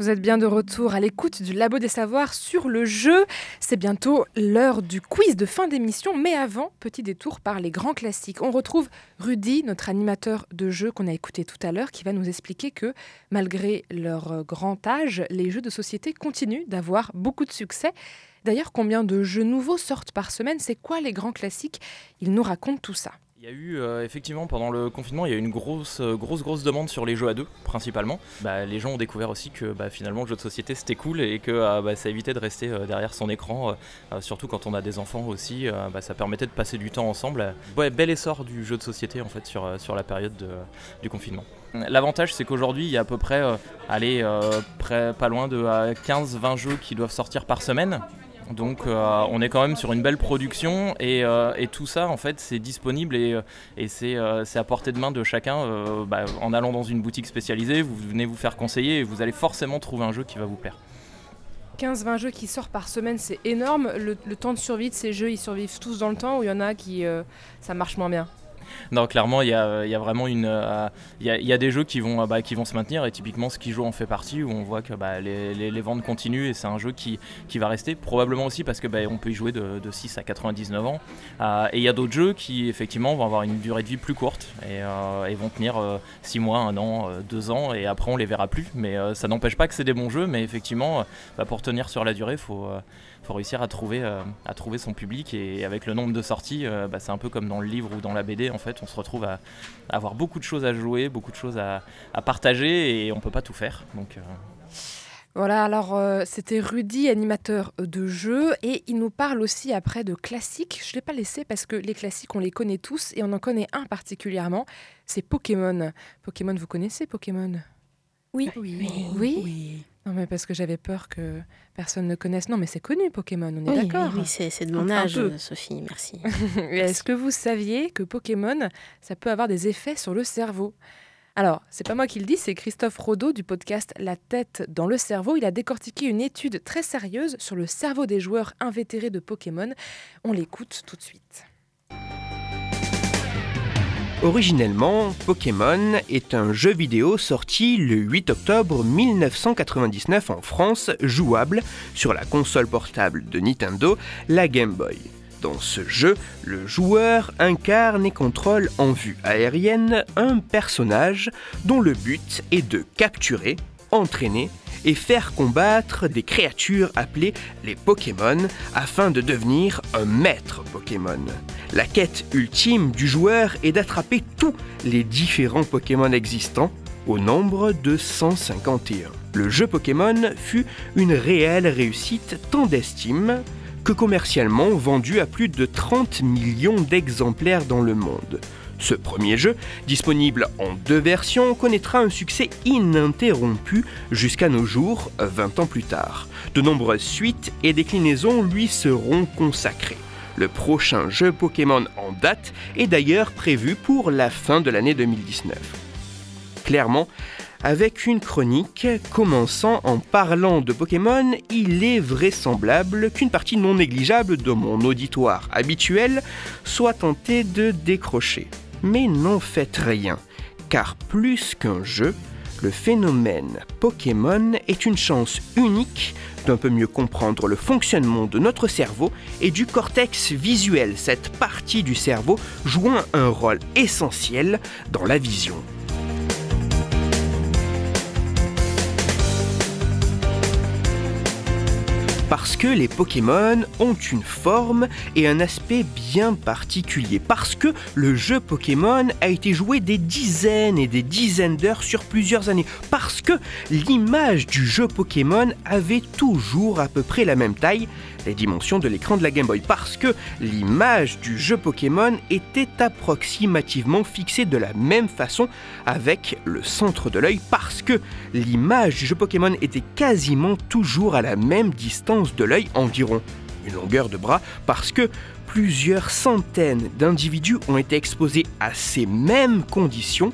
Vous êtes bien de retour à l'écoute du Labo des Savoirs sur le jeu. C'est bientôt l'heure du quiz de fin d'émission, mais avant, petit détour par les grands classiques. On retrouve Rudy, notre animateur de jeu qu'on a écouté tout à l'heure, qui va nous expliquer que malgré leur grand âge, les jeux de société continuent d'avoir beaucoup de succès. D'ailleurs, combien de jeux nouveaux sortent par semaine? C'est quoi les grands classiques? Il nous raconte tout ça. Il y a eu euh, effectivement pendant le confinement, il y a eu une grosse, euh, grosse, grosse demande sur les jeux à deux principalement. Bah, les gens ont découvert aussi que bah, finalement le jeu de société c'était cool et que euh, bah, ça évitait de rester derrière son écran, surtout quand on a des enfants aussi. ça permettait de passer du temps ensemble. Bel essor du jeu de société en fait sur, sur la période de- du confinement. L'avantage c'est qu'aujourd'hui il y a à peu près, allez, pas loin de 15-20 jeux qui doivent sortir par semaine. Donc euh, on est quand même sur une belle production et, euh, tout ça en fait c'est disponible et, euh, c'est à portée de main de chacun. bah, en allant dans une boutique spécialisée, vous venez vous faire conseiller et vous allez forcément trouver un jeu qui va vous plaire. 15-20 jeux qui sortent par semaine, c'est énorme. Le, temps de survie de ces jeux, ils survivent tous dans le temps ou il y en a qui ça marche moins bien? Non, clairement, il y a, a vraiment une. euh, Il y, des jeux qui vont, euh, bah, qui vont se maintenir et typiquement Skijo en fait partie où on voit que bah, les, les- ventes continuent et c'est un jeu qui, qui va rester. Probablement aussi parce que bah, on peut y jouer de, de 6 à 99 ans. Euh, et il y a d'autres jeux qui effectivement vont avoir une durée de vie plus courte et, euh, vont tenir 6 mois, 1 an, 2 ans et après on les verra plus. Mais euh, ça n'empêche pas que c'est des bons jeux, mais effectivement, euh, bah, pour tenir sur la durée, il faut. Faut réussir à trouver, euh, à trouver son public et avec le nombre de sorties, euh, bah, c'est un peu comme dans le livre ou dans la BD, en fait, on se retrouve à, à avoir beaucoup de choses à jouer, beaucoup de choses à, à partager et on peut pas tout faire. Donc, euh, Voilà, alors euh, c'était Rudy, animateur de jeu, et il nous parle aussi après de classiques. Je ne l'ai pas laissé parce que les classiques, on les connaît tous, et on en connaît un particulièrement, c'est Pokémon. Pokémon, vous connaissez Pokémon? Oui. Oui? Oui. Non, mais parce que j'avais peur que personne ne connaisse. Non, mais c'est connu Pokémon, on est Oui, d'accord oui, oui, c'est de mon âge, peu. euh, Sophie, merci. Est-ce que vous saviez que Pokémon, ça peut avoir des effets sur le cerveau? Alors, c'est pas moi qui le dis, c'est Christophe Rodeau du podcast La tête dans le cerveau. Il a décortiqué une étude très sérieuse sur le cerveau des joueurs invétérés de Pokémon. On l'écoute tout de suite. Originellement, Pokémon est un jeu vidéo sorti le 8 octobre 1999 en France, jouable sur la console portable de Nintendo, la Game Boy. Dans ce jeu, le joueur incarne et contrôle en vue aérienne un personnage dont le but est de capturer, entraîner et faire combattre des créatures appelées les Pokémon afin de devenir un maître Pokémon. La quête ultime du joueur est d'attraper tous les différents Pokémon existants au nombre de 151. Le jeu Pokémon fut une réelle réussite tant d'estime que commercialement vendu à plus de 30 millions d'exemplaires dans le monde. Ce premier jeu, disponible en deux versions, connaîtra un succès ininterrompu jusqu'à nos jours, 20 ans plus tard. De nombreuses suites et déclinaisons lui seront consacrées. Le prochain jeu Pokémon en date est d'ailleurs prévu pour la fin de l'année 2019. Clairement, avec une chronique commençant en parlant de Pokémon, il est vraisemblable qu'une partie non négligeable de mon auditoire habituel soit tentée de décrocher. Mais n'en faites rien, car plus qu'un jeu, le phénomène Pokémon est une chance unique d'un peu mieux comprendre le fonctionnement de notre cerveau et du cortex visuel, cette partie du cerveau jouant un rôle essentiel dans la vision. Parce que les Pokémon ont une forme et un aspect bien particulier. Parce que le jeu Pokémon a été joué des dizaines et des dizaines d'heures sur plusieurs années. Parce que l'image du jeu Pokémon avait toujours à peu près la même taille, les dimensions de l'écran de la Game Boy. Parce que l'image du jeu Pokémon était approximativement fixée de la même façon avec le centre de l'œil. Parce que l'image du jeu Pokémon était quasiment toujours à la même distance de l'œil, environ une longueur de bras, parce que plusieurs centaines d'individus ont été exposés à ces mêmes conditions.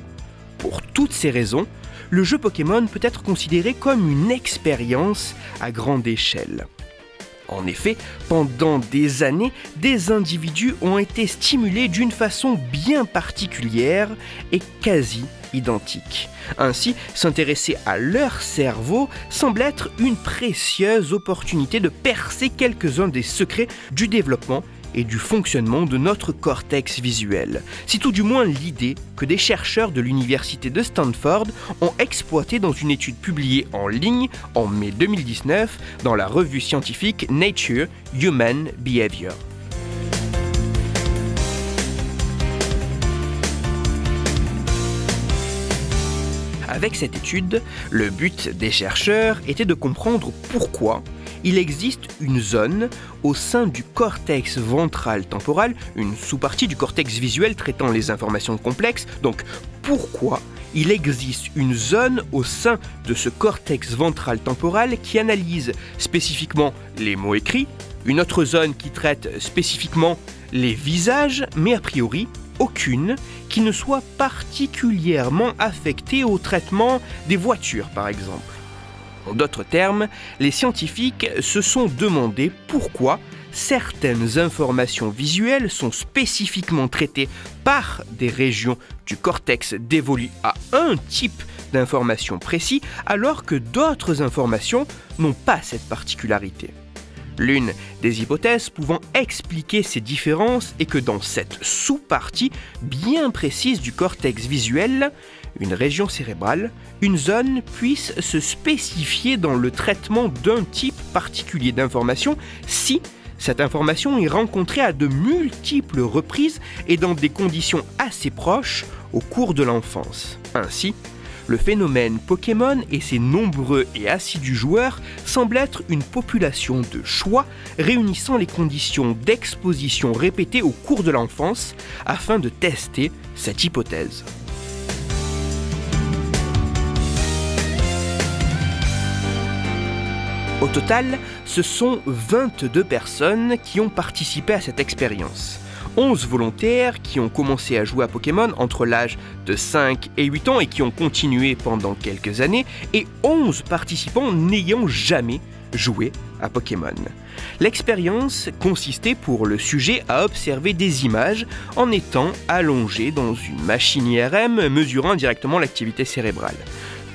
Pour toutes ces raisons, le jeu Pokémon peut être considéré comme une expérience à grande échelle. En effet, pendant des années, des individus ont été stimulés d'une façon bien particulière et quasi Ainsi, s'intéresser à leur cerveau semble être une précieuse opportunité de percer quelques-uns des secrets du développement et du fonctionnement de notre cortex visuel. C'est tout du moins l'idée que des chercheurs de l'université de Stanford ont exploité dans une étude publiée en ligne en mai 2019 dans la revue scientifique Nature Human Behavior. Avec cette étude, le but des chercheurs était de comprendre pourquoi il existe une zone au sein du cortex ventral temporal, une sous-partie du cortex visuel traitant les informations complexes. Donc pourquoi il existe une zone au sein de ce cortex ventral temporal qui analyse spécifiquement les mots écrits, une autre zone qui traite spécifiquement les visages, mais a priori aucune qui ne soit particulièrement affectée au traitement des voitures par exemple. En d'autres termes, les scientifiques se sont demandé pourquoi certaines informations visuelles sont spécifiquement traitées par des régions du cortex dévolues à un type d'information précis, alors que d'autres informations n'ont pas cette particularité. L'une des hypothèses pouvant expliquer ces différences est que dans cette sous-partie bien précise du cortex visuel, une région cérébrale, une zone puisse se spécifier dans le traitement d'un type particulier d'information si cette information est rencontrée à de multiples reprises et dans des conditions assez proches au cours de l'enfance. Ainsi, Le phénomène Pokémon et ses nombreux et assidus joueurs semblent être une population de choix réunissant les conditions d'exposition répétées au cours de l'enfance afin de tester cette hypothèse. Au total, ce sont 22 personnes qui ont participé à cette expérience. 11 volontaires qui ont commencé à jouer à Pokémon entre l'âge de 5 et 8 ans et qui ont continué pendant quelques années, et 11 participants n'ayant jamais joué à Pokémon. L'expérience consistait pour le sujet à observer des images en étant allongé dans une machine IRM mesurant directement l'activité cérébrale.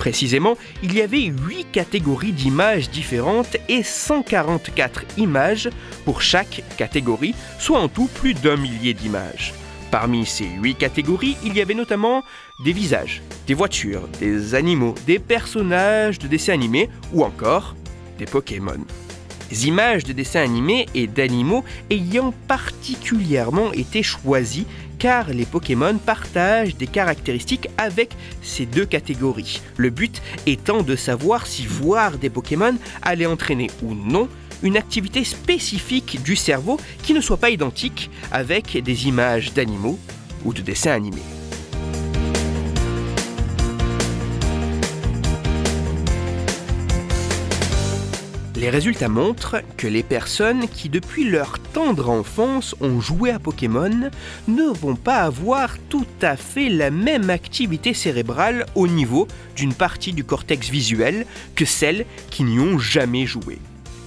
Précisément, il y avait 8 catégories d'images différentes et 144 images pour chaque catégorie, soit en tout plus d'un millier d'images. Parmi ces 8 catégories, il y avait notamment des visages, des voitures, des animaux, des personnages de dessins animés ou encore des Pokémon. Des images de dessins animés et d'animaux ayant particulièrement été choisies car les Pokémon partagent des caractéristiques avec ces deux catégories. Le but étant de savoir si voir des Pokémon allait entraîner ou non une activité spécifique du cerveau qui ne soit pas identique avec des images d'animaux ou de dessins animés. Les résultats montrent que les personnes qui depuis leur tendre enfance ont joué à Pokémon ne vont pas avoir tout à fait la même activité cérébrale au niveau d'une partie du cortex visuel que celles qui n'y ont jamais joué.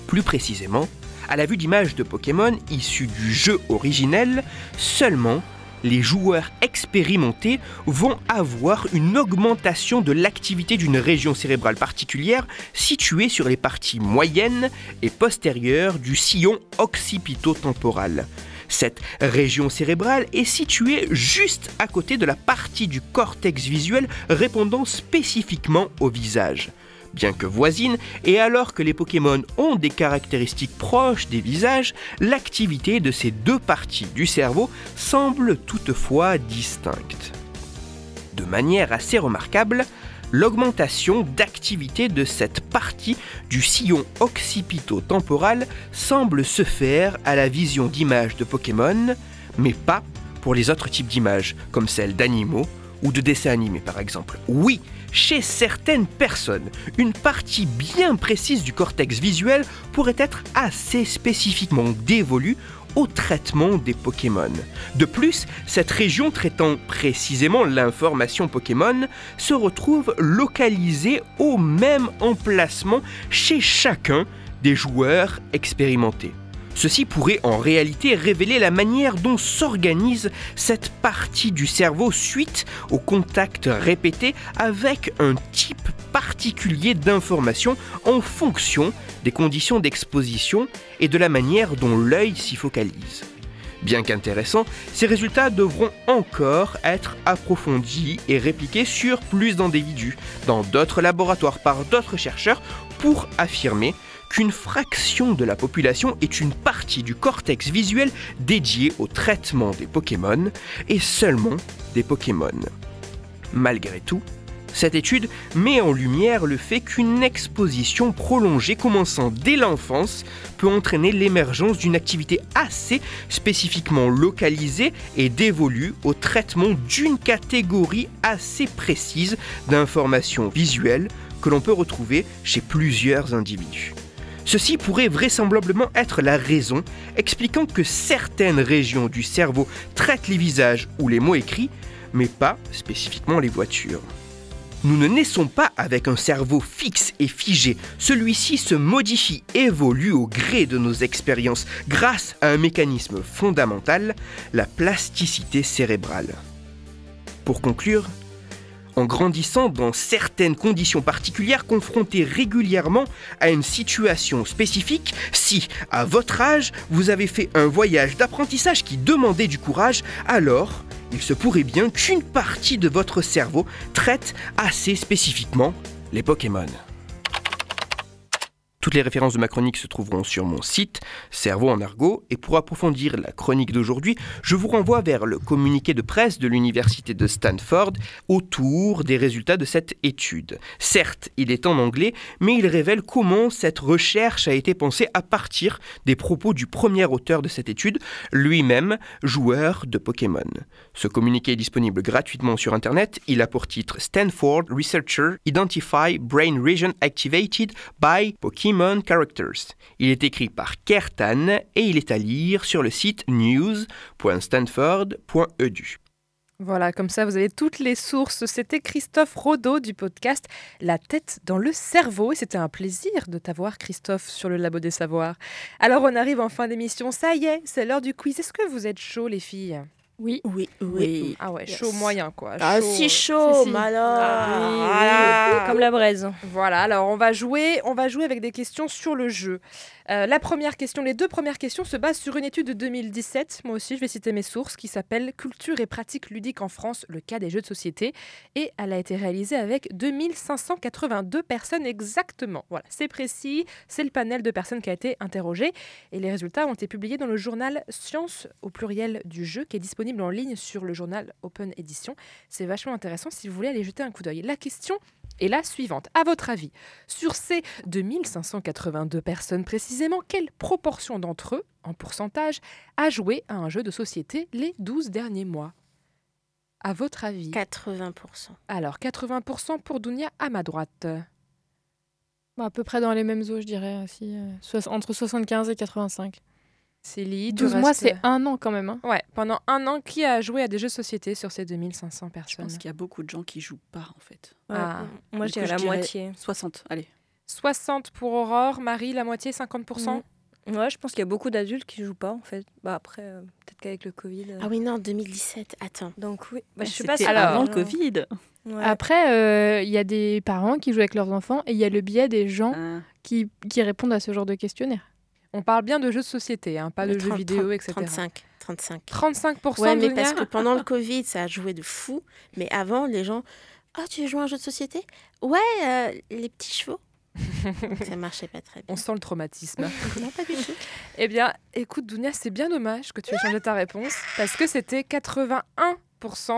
Plus précisément, à la vue d'images de Pokémon issues du jeu originel, seulement les joueurs expérimentés vont avoir une augmentation de l'activité d'une région cérébrale particulière située sur les parties moyennes et postérieures du sillon occipito-temporal. Cette région cérébrale est située juste à côté de la partie du cortex visuel répondant spécifiquement au visage bien que voisines, et alors que les Pokémon ont des caractéristiques proches des visages, l'activité de ces deux parties du cerveau semble toutefois distincte. De manière assez remarquable, l'augmentation d'activité de cette partie du sillon occipito-temporal semble se faire à la vision d'images de Pokémon, mais pas pour les autres types d'images, comme celles d'animaux ou de dessins animés par exemple. Oui, chez certaines personnes, une partie bien précise du cortex visuel pourrait être assez spécifiquement dévolue au traitement des Pokémon. De plus, cette région traitant précisément l'information Pokémon se retrouve localisée au même emplacement chez chacun des joueurs expérimentés. Ceci pourrait en réalité révéler la manière dont s'organise cette partie du cerveau suite au contact répété avec un type particulier d'information en fonction des conditions d'exposition et de la manière dont l'œil s'y focalise. Bien qu'intéressants, ces résultats devront encore être approfondis et répliqués sur plus d'individus, dans d'autres laboratoires par d'autres chercheurs, pour affirmer qu'une fraction de la population est une partie du cortex visuel dédiée au traitement des Pokémon, et seulement des Pokémon. Malgré tout, cette étude met en lumière le fait qu'une exposition prolongée commençant dès l'enfance peut entraîner l'émergence d'une activité assez spécifiquement localisée et dévolue au traitement d'une catégorie assez précise d'informations visuelles que l'on peut retrouver chez plusieurs individus. Ceci pourrait vraisemblablement être la raison expliquant que certaines régions du cerveau traitent les visages ou les mots écrits, mais pas spécifiquement les voitures. Nous ne naissons pas avec un cerveau fixe et figé. Celui-ci se modifie, évolue au gré de nos expériences grâce à un mécanisme fondamental, la plasticité cérébrale. Pour conclure, en grandissant dans certaines conditions particulières, confrontés régulièrement à une situation spécifique, si, à votre âge, vous avez fait un voyage d'apprentissage qui demandait du courage, alors il se pourrait bien qu'une partie de votre cerveau traite assez spécifiquement les Pokémon. Toutes les références de ma chronique se trouveront sur mon site, Cerveau en argot, et pour approfondir la chronique d'aujourd'hui, je vous renvoie vers le communiqué de presse de l'université de Stanford autour des résultats de cette étude. Certes, il est en anglais, mais il révèle comment cette recherche a été pensée à partir des propos du premier auteur de cette étude, lui-même joueur de Pokémon. Ce communiqué est disponible gratuitement sur Internet. Il a pour titre Stanford Researcher Identify Brain Region Activated by Pokémon Characters. Il est écrit par Kertan et il est à lire sur le site news.stanford.edu. Voilà, comme ça vous avez toutes les sources. C'était Christophe Rodeau du podcast La tête dans le cerveau. Et c'était un plaisir de t'avoir, Christophe, sur le Labo des Savoirs. Alors on arrive en fin d'émission. Ça y est, c'est l'heure du quiz. Est-ce que vous êtes chaud, les filles? Oui. Oui, oui. Ah ouais, Yes. chaud moyen quoi. Ah, si chaud, Si. Ah, Oui. Comme la braise. Voilà, alors on va jouer, on va jouer avec des questions sur le jeu. Euh, la première question, les deux premières questions se basent sur une étude de 2017. Moi aussi, je vais citer mes sources qui s'appelle Culture et pratiques ludiques en France, le cas des jeux de société. Et elle a été réalisée avec 2582 personnes exactement. Voilà, c'est précis, c'est le panel de personnes qui a été interrogé. Et les résultats ont été publiés dans le journal Science au pluriel du jeu qui est disponible en ligne sur le journal Open Edition. C'est vachement intéressant si vous voulez aller jeter un coup d'œil. La question est la suivante. À votre avis, sur ces 2582 personnes précisément, quelle proportion d'entre eux, en pourcentage, a joué à un jeu de société les 12 derniers mois? À votre avis? 80%. Alors, 80% pour Dounia à ma droite. Bah, à peu près dans les mêmes eaux, je dirais. Si, euh, entre 75 et 85. Célie, tu 12 mois, c'est un an quand même. hein. Ouais, pendant un an, qui a joué à des jeux de société sur ces 2500 Je personnes pense qu'il y a beaucoup de gens qui jouent pas en fait. Ah. Moi, je dirais la moitié. 60, allez. 60 pour Aurore, Marie, la moitié, 50% Mm. Ouais, je pense qu'il y a beaucoup d'adultes qui jouent pas en fait. Bah après, euh, peut-être qu'avec le Covid. euh, Ah oui, non, 2017. Attends. Donc oui. Bah, Bah, je sais pas si c'était avant le euh, Covid. ouais. Après, euh, il y a des parents qui jouent avec leurs enfants et il y a le biais des gens Ah. qui, qui répondent à ce genre de questionnaire. On parle bien de jeux de société, hein, pas de jeux 30, vidéo, etc. 35. 35. 35% Ouais, mais parce que pendant le Covid, ça a joué de fou. Mais avant, les gens. Oh, tu veux jouer à un jeu de société? Ouais, euh, les petits chevaux. ça marchait pas très bien. On sent le traumatisme. Non, pas du tout. eh bien, écoute, Dounia, c'est bien dommage que tu aies changé ta réponse parce que c'était 81%.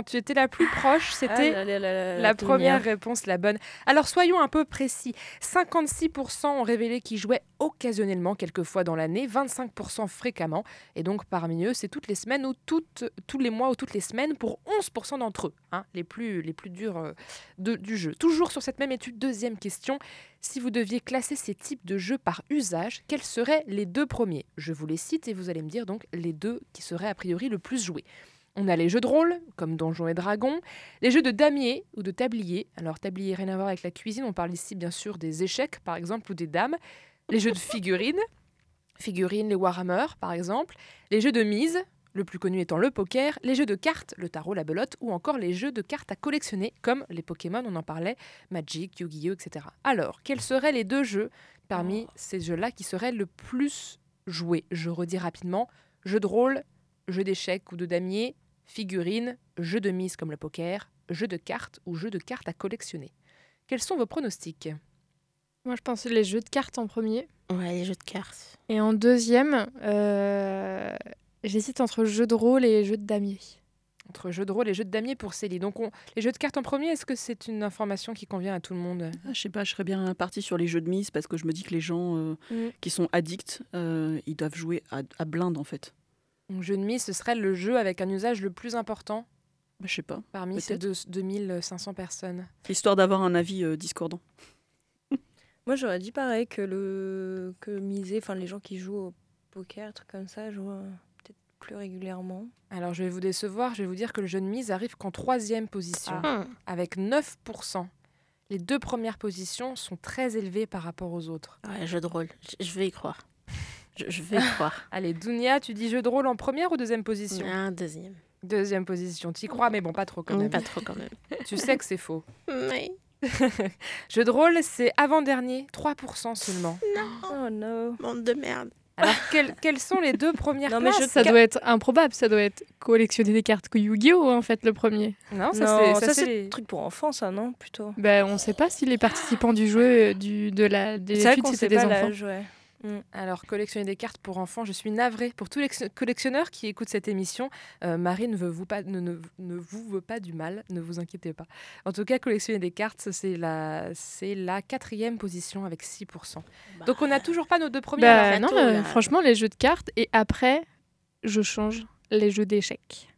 Tu étais la plus proche, c'était Ah là, la première réponse, la bonne. Alors, soyons un peu précis. 56% ont révélé qu'ils jouaient occasionnellement, quelques fois dans l'année, 25% fréquemment. Et donc, parmi eux, c'est toutes les semaines ou toutes, tous les mois ou toutes les semaines pour 11% d'entre eux, hein, les, plus, les plus durs euh, de- du jeu. Toujours sur cette même étude, deuxième question. Si vous deviez classer ces types de jeux par usage, quels seraient les deux premiers? Je vous les cite et vous allez me dire donc les deux qui seraient a priori le plus joués. On a les jeux de rôle, comme Donjons et Dragons, les jeux de damier ou de tablier. Alors, tablier, rien à voir avec la cuisine, on parle ici bien sûr des échecs, par exemple, ou des dames. Les jeux de figurines, figurines, les Warhammer, par exemple. Les jeux de mise, le plus connu étant le poker. Les jeux de cartes, le tarot, la belote, ou encore les jeux de cartes à collectionner, comme les Pokémon, on en parlait, Magic, Yu-Gi-Oh, etc. Alors, quels seraient les deux jeux parmi ces jeux-là qui seraient le plus joués? Je redis rapidement jeux de rôle, jeux d'échecs ou de damier, figurines, jeux de mise comme le poker, jeux de cartes ou jeux de cartes à collectionner. Quels sont vos pronostics Moi, je pense les jeux de cartes en premier. Ouais, les jeux de cartes. Et en deuxième, euh, j'hésite entre jeux de rôle et jeux de damier. Entre jeux de rôle et jeux de damier pour Célie. Donc, on- les jeux de cartes en premier, est-ce que c'est une information qui convient à tout le monde Ah, je sais pas, je serais bien partie sur les jeux de mise parce que je me dis que les gens euh, Mm. qui sont addicts, euh, ils doivent jouer à, à blinde en fait. Donc, jeu de mise, ce serait le jeu avec un usage le plus important Bah, je sais pas. parmi ces Peut-être. deux- 2500 personnes. Histoire d'avoir un avis euh, discordant. Moi, j'aurais dit pareil que le que miser, enfin les gens qui jouent au poker, trucs comme ça, jouent euh, peut-être plus régulièrement. Alors, je vais vous décevoir, je vais vous dire que le jeu de mise arrive qu'en troisième position, Ah. avec 9%. Les deux premières positions sont très élevées par rapport aux autres. Ouais, jeu de rôle. Je- Je vais y croire. Je, je vais croire. Allez, Dounia, tu dis jeu de rôle en première ou deuxième position? Deuxième. Deuxième position. Tu y crois, mais bon, pas trop quand même. Pas trop quand même. Tu sais que c'est faux. Oui. Jeu de rôle, c'est avant-dernier, 3% seulement. Non. Oh no. Bande de merde. Alors, quelles, quelles sont les deux premières Non, mais places de Ça doit être improbable, ça doit être collectionner des cartes Yu-Gi-Oh! en fait, le premier. Non, ça, Non, c'est- ça, ça, des trucs pour enfants, ça, non Plutôt? Ben, on ne sait pas si les participants du jeu, euh, du, de la, des études, qu'on c'était sait des pas enfants. l'âge, Mm. Alors, collectionner des cartes pour enfants, je suis navrée. Pour tous les collectionneurs qui écoutent cette émission, euh, Marie ne, veut vous pas, ne, ne- ne vous veut pas du mal, ne vous inquiétez pas. En tout cas, collectionner des cartes, c'est la, c'est la quatrième position avec 6%. Donc, on n'a toujours pas nos deux premiers. Bah, non, euh, franchement, les jeux de cartes, et après, je change les jeux d'échecs.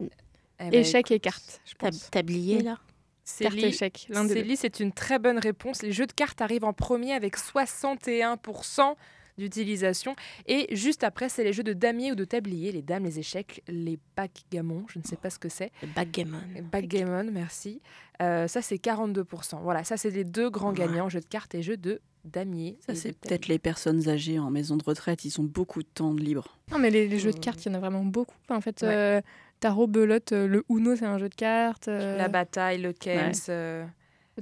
Eh ben, Échecs et cartes, je Tab- pense. Tablier, là Célie, échec, l'un des deux. Célie, c'est une très bonne réponse. Les jeux de cartes arrivent en premier avec 61% d'utilisation. Et juste après, c'est les jeux de damier ou de tablier, les dames, les échecs, les backgammon, je ne sais pas ce que c'est. Le backgammon. Backgammon, merci. Euh, ça, c'est 42%. Voilà, ça, c'est les deux grands gagnants, jeux de cartes et jeux de damier. Ça, c'est peut-être les personnes âgées en maison de retraite. Ils ont beaucoup de temps de libre. Non, mais les, les jeux de cartes, il y en a vraiment beaucoup. En fait, Ouais. euh, tarot, belote, euh, le Uno, c'est un jeu de cartes. euh, La bataille, le Kems. euh,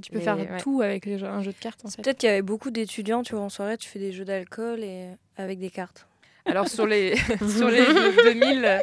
tu peux les- faire ouais. tout avec les jeux- un jeu de cartes, en fait. Peut-être qu'il y avait beaucoup d'étudiants, tu vois, en soirée, tu fais des jeux d'alcool et avec des cartes. Alors sur les, sur les 2000, euh,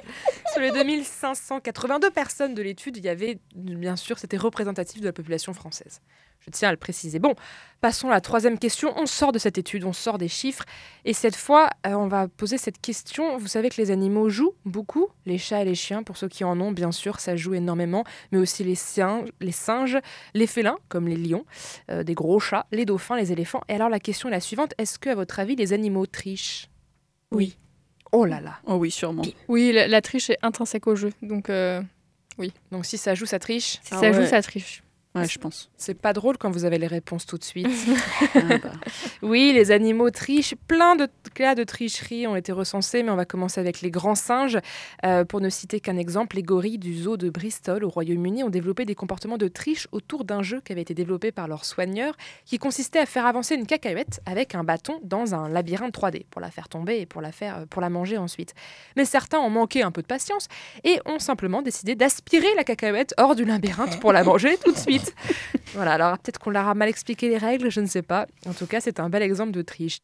sur les 2582 personnes de l'étude, il y avait, bien sûr, c'était représentatif de la population française. Je tiens à le préciser. Bon, passons à la troisième question. On sort de cette étude, on sort des chiffres. Et cette fois, euh, on va poser cette question. Vous savez que les animaux jouent beaucoup, les chats et les chiens, pour ceux qui en ont, bien sûr, ça joue énormément, mais aussi les singes, les, singes, les félins, comme les lions, euh, des gros chats, les dauphins, les éléphants. Et alors la question est la suivante, est-ce que, à votre avis, les animaux trichent? Oui. Oh là là. Oh oui, sûrement. Oui, la, la triche est intrinsèque au jeu. Donc, euh, oui. Donc si ça joue, ça triche. Si ça joue, ça triche. Ouais, je pense. C'est pas drôle quand vous avez les réponses tout de suite. Ah bah. oui, les animaux trichent. Plein de cas de tricherie ont été recensés, mais on va commencer avec les grands singes. Euh, pour ne citer qu'un exemple, les gorilles du zoo de Bristol au Royaume-Uni ont développé des comportements de triche autour d'un jeu qui avait été développé par leurs soigneurs, qui consistait à faire avancer une cacahuète avec un bâton dans un labyrinthe 3D pour la faire tomber et pour la faire, pour la manger ensuite. Mais certains ont manqué un peu de patience et ont simplement décidé d'aspirer la cacahuète hors du labyrinthe pour la manger tout de suite. Voilà, alors peut-être qu'on leur a mal expliqué les règles, je ne sais pas. En tout cas, c'est un bel exemple de triche.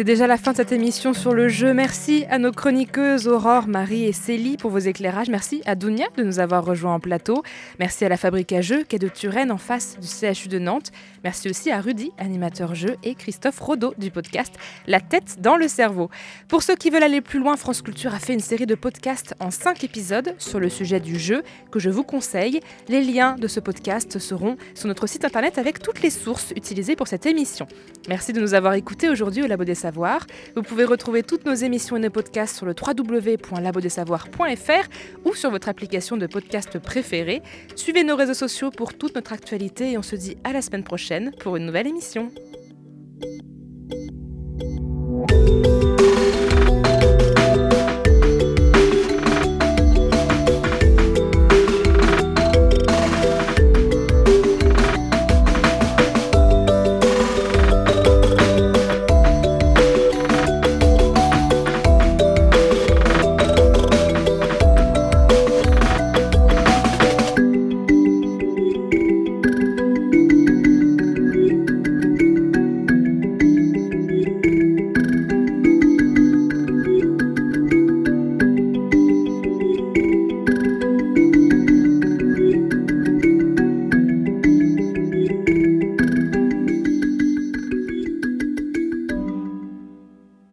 C'est déjà la fin de cette émission sur le jeu. Merci à nos chroniqueuses Aurore, Marie et Célie pour vos éclairages. Merci à Dounia de nous avoir rejoints en plateau. Merci à la Fabrique à jeux qui est de Turenne en face du CHU de Nantes. Merci aussi à Rudy, animateur jeu, et Christophe Rodeau du podcast La tête dans le cerveau. Pour ceux qui veulent aller plus loin, France Culture a fait une série de podcasts en 5 épisodes sur le sujet du jeu que je vous conseille. Les liens de ce podcast seront sur notre site internet avec toutes les sources utilisées pour cette émission. Merci de nous avoir écoutés aujourd'hui au Labo des Savoirs. Vous pouvez retrouver toutes nos émissions et nos podcasts sur le www.labodesavoir.fr ou sur votre application de podcast préférée. Suivez nos réseaux sociaux pour toute notre actualité et on se dit à la semaine prochaine pour une nouvelle émission.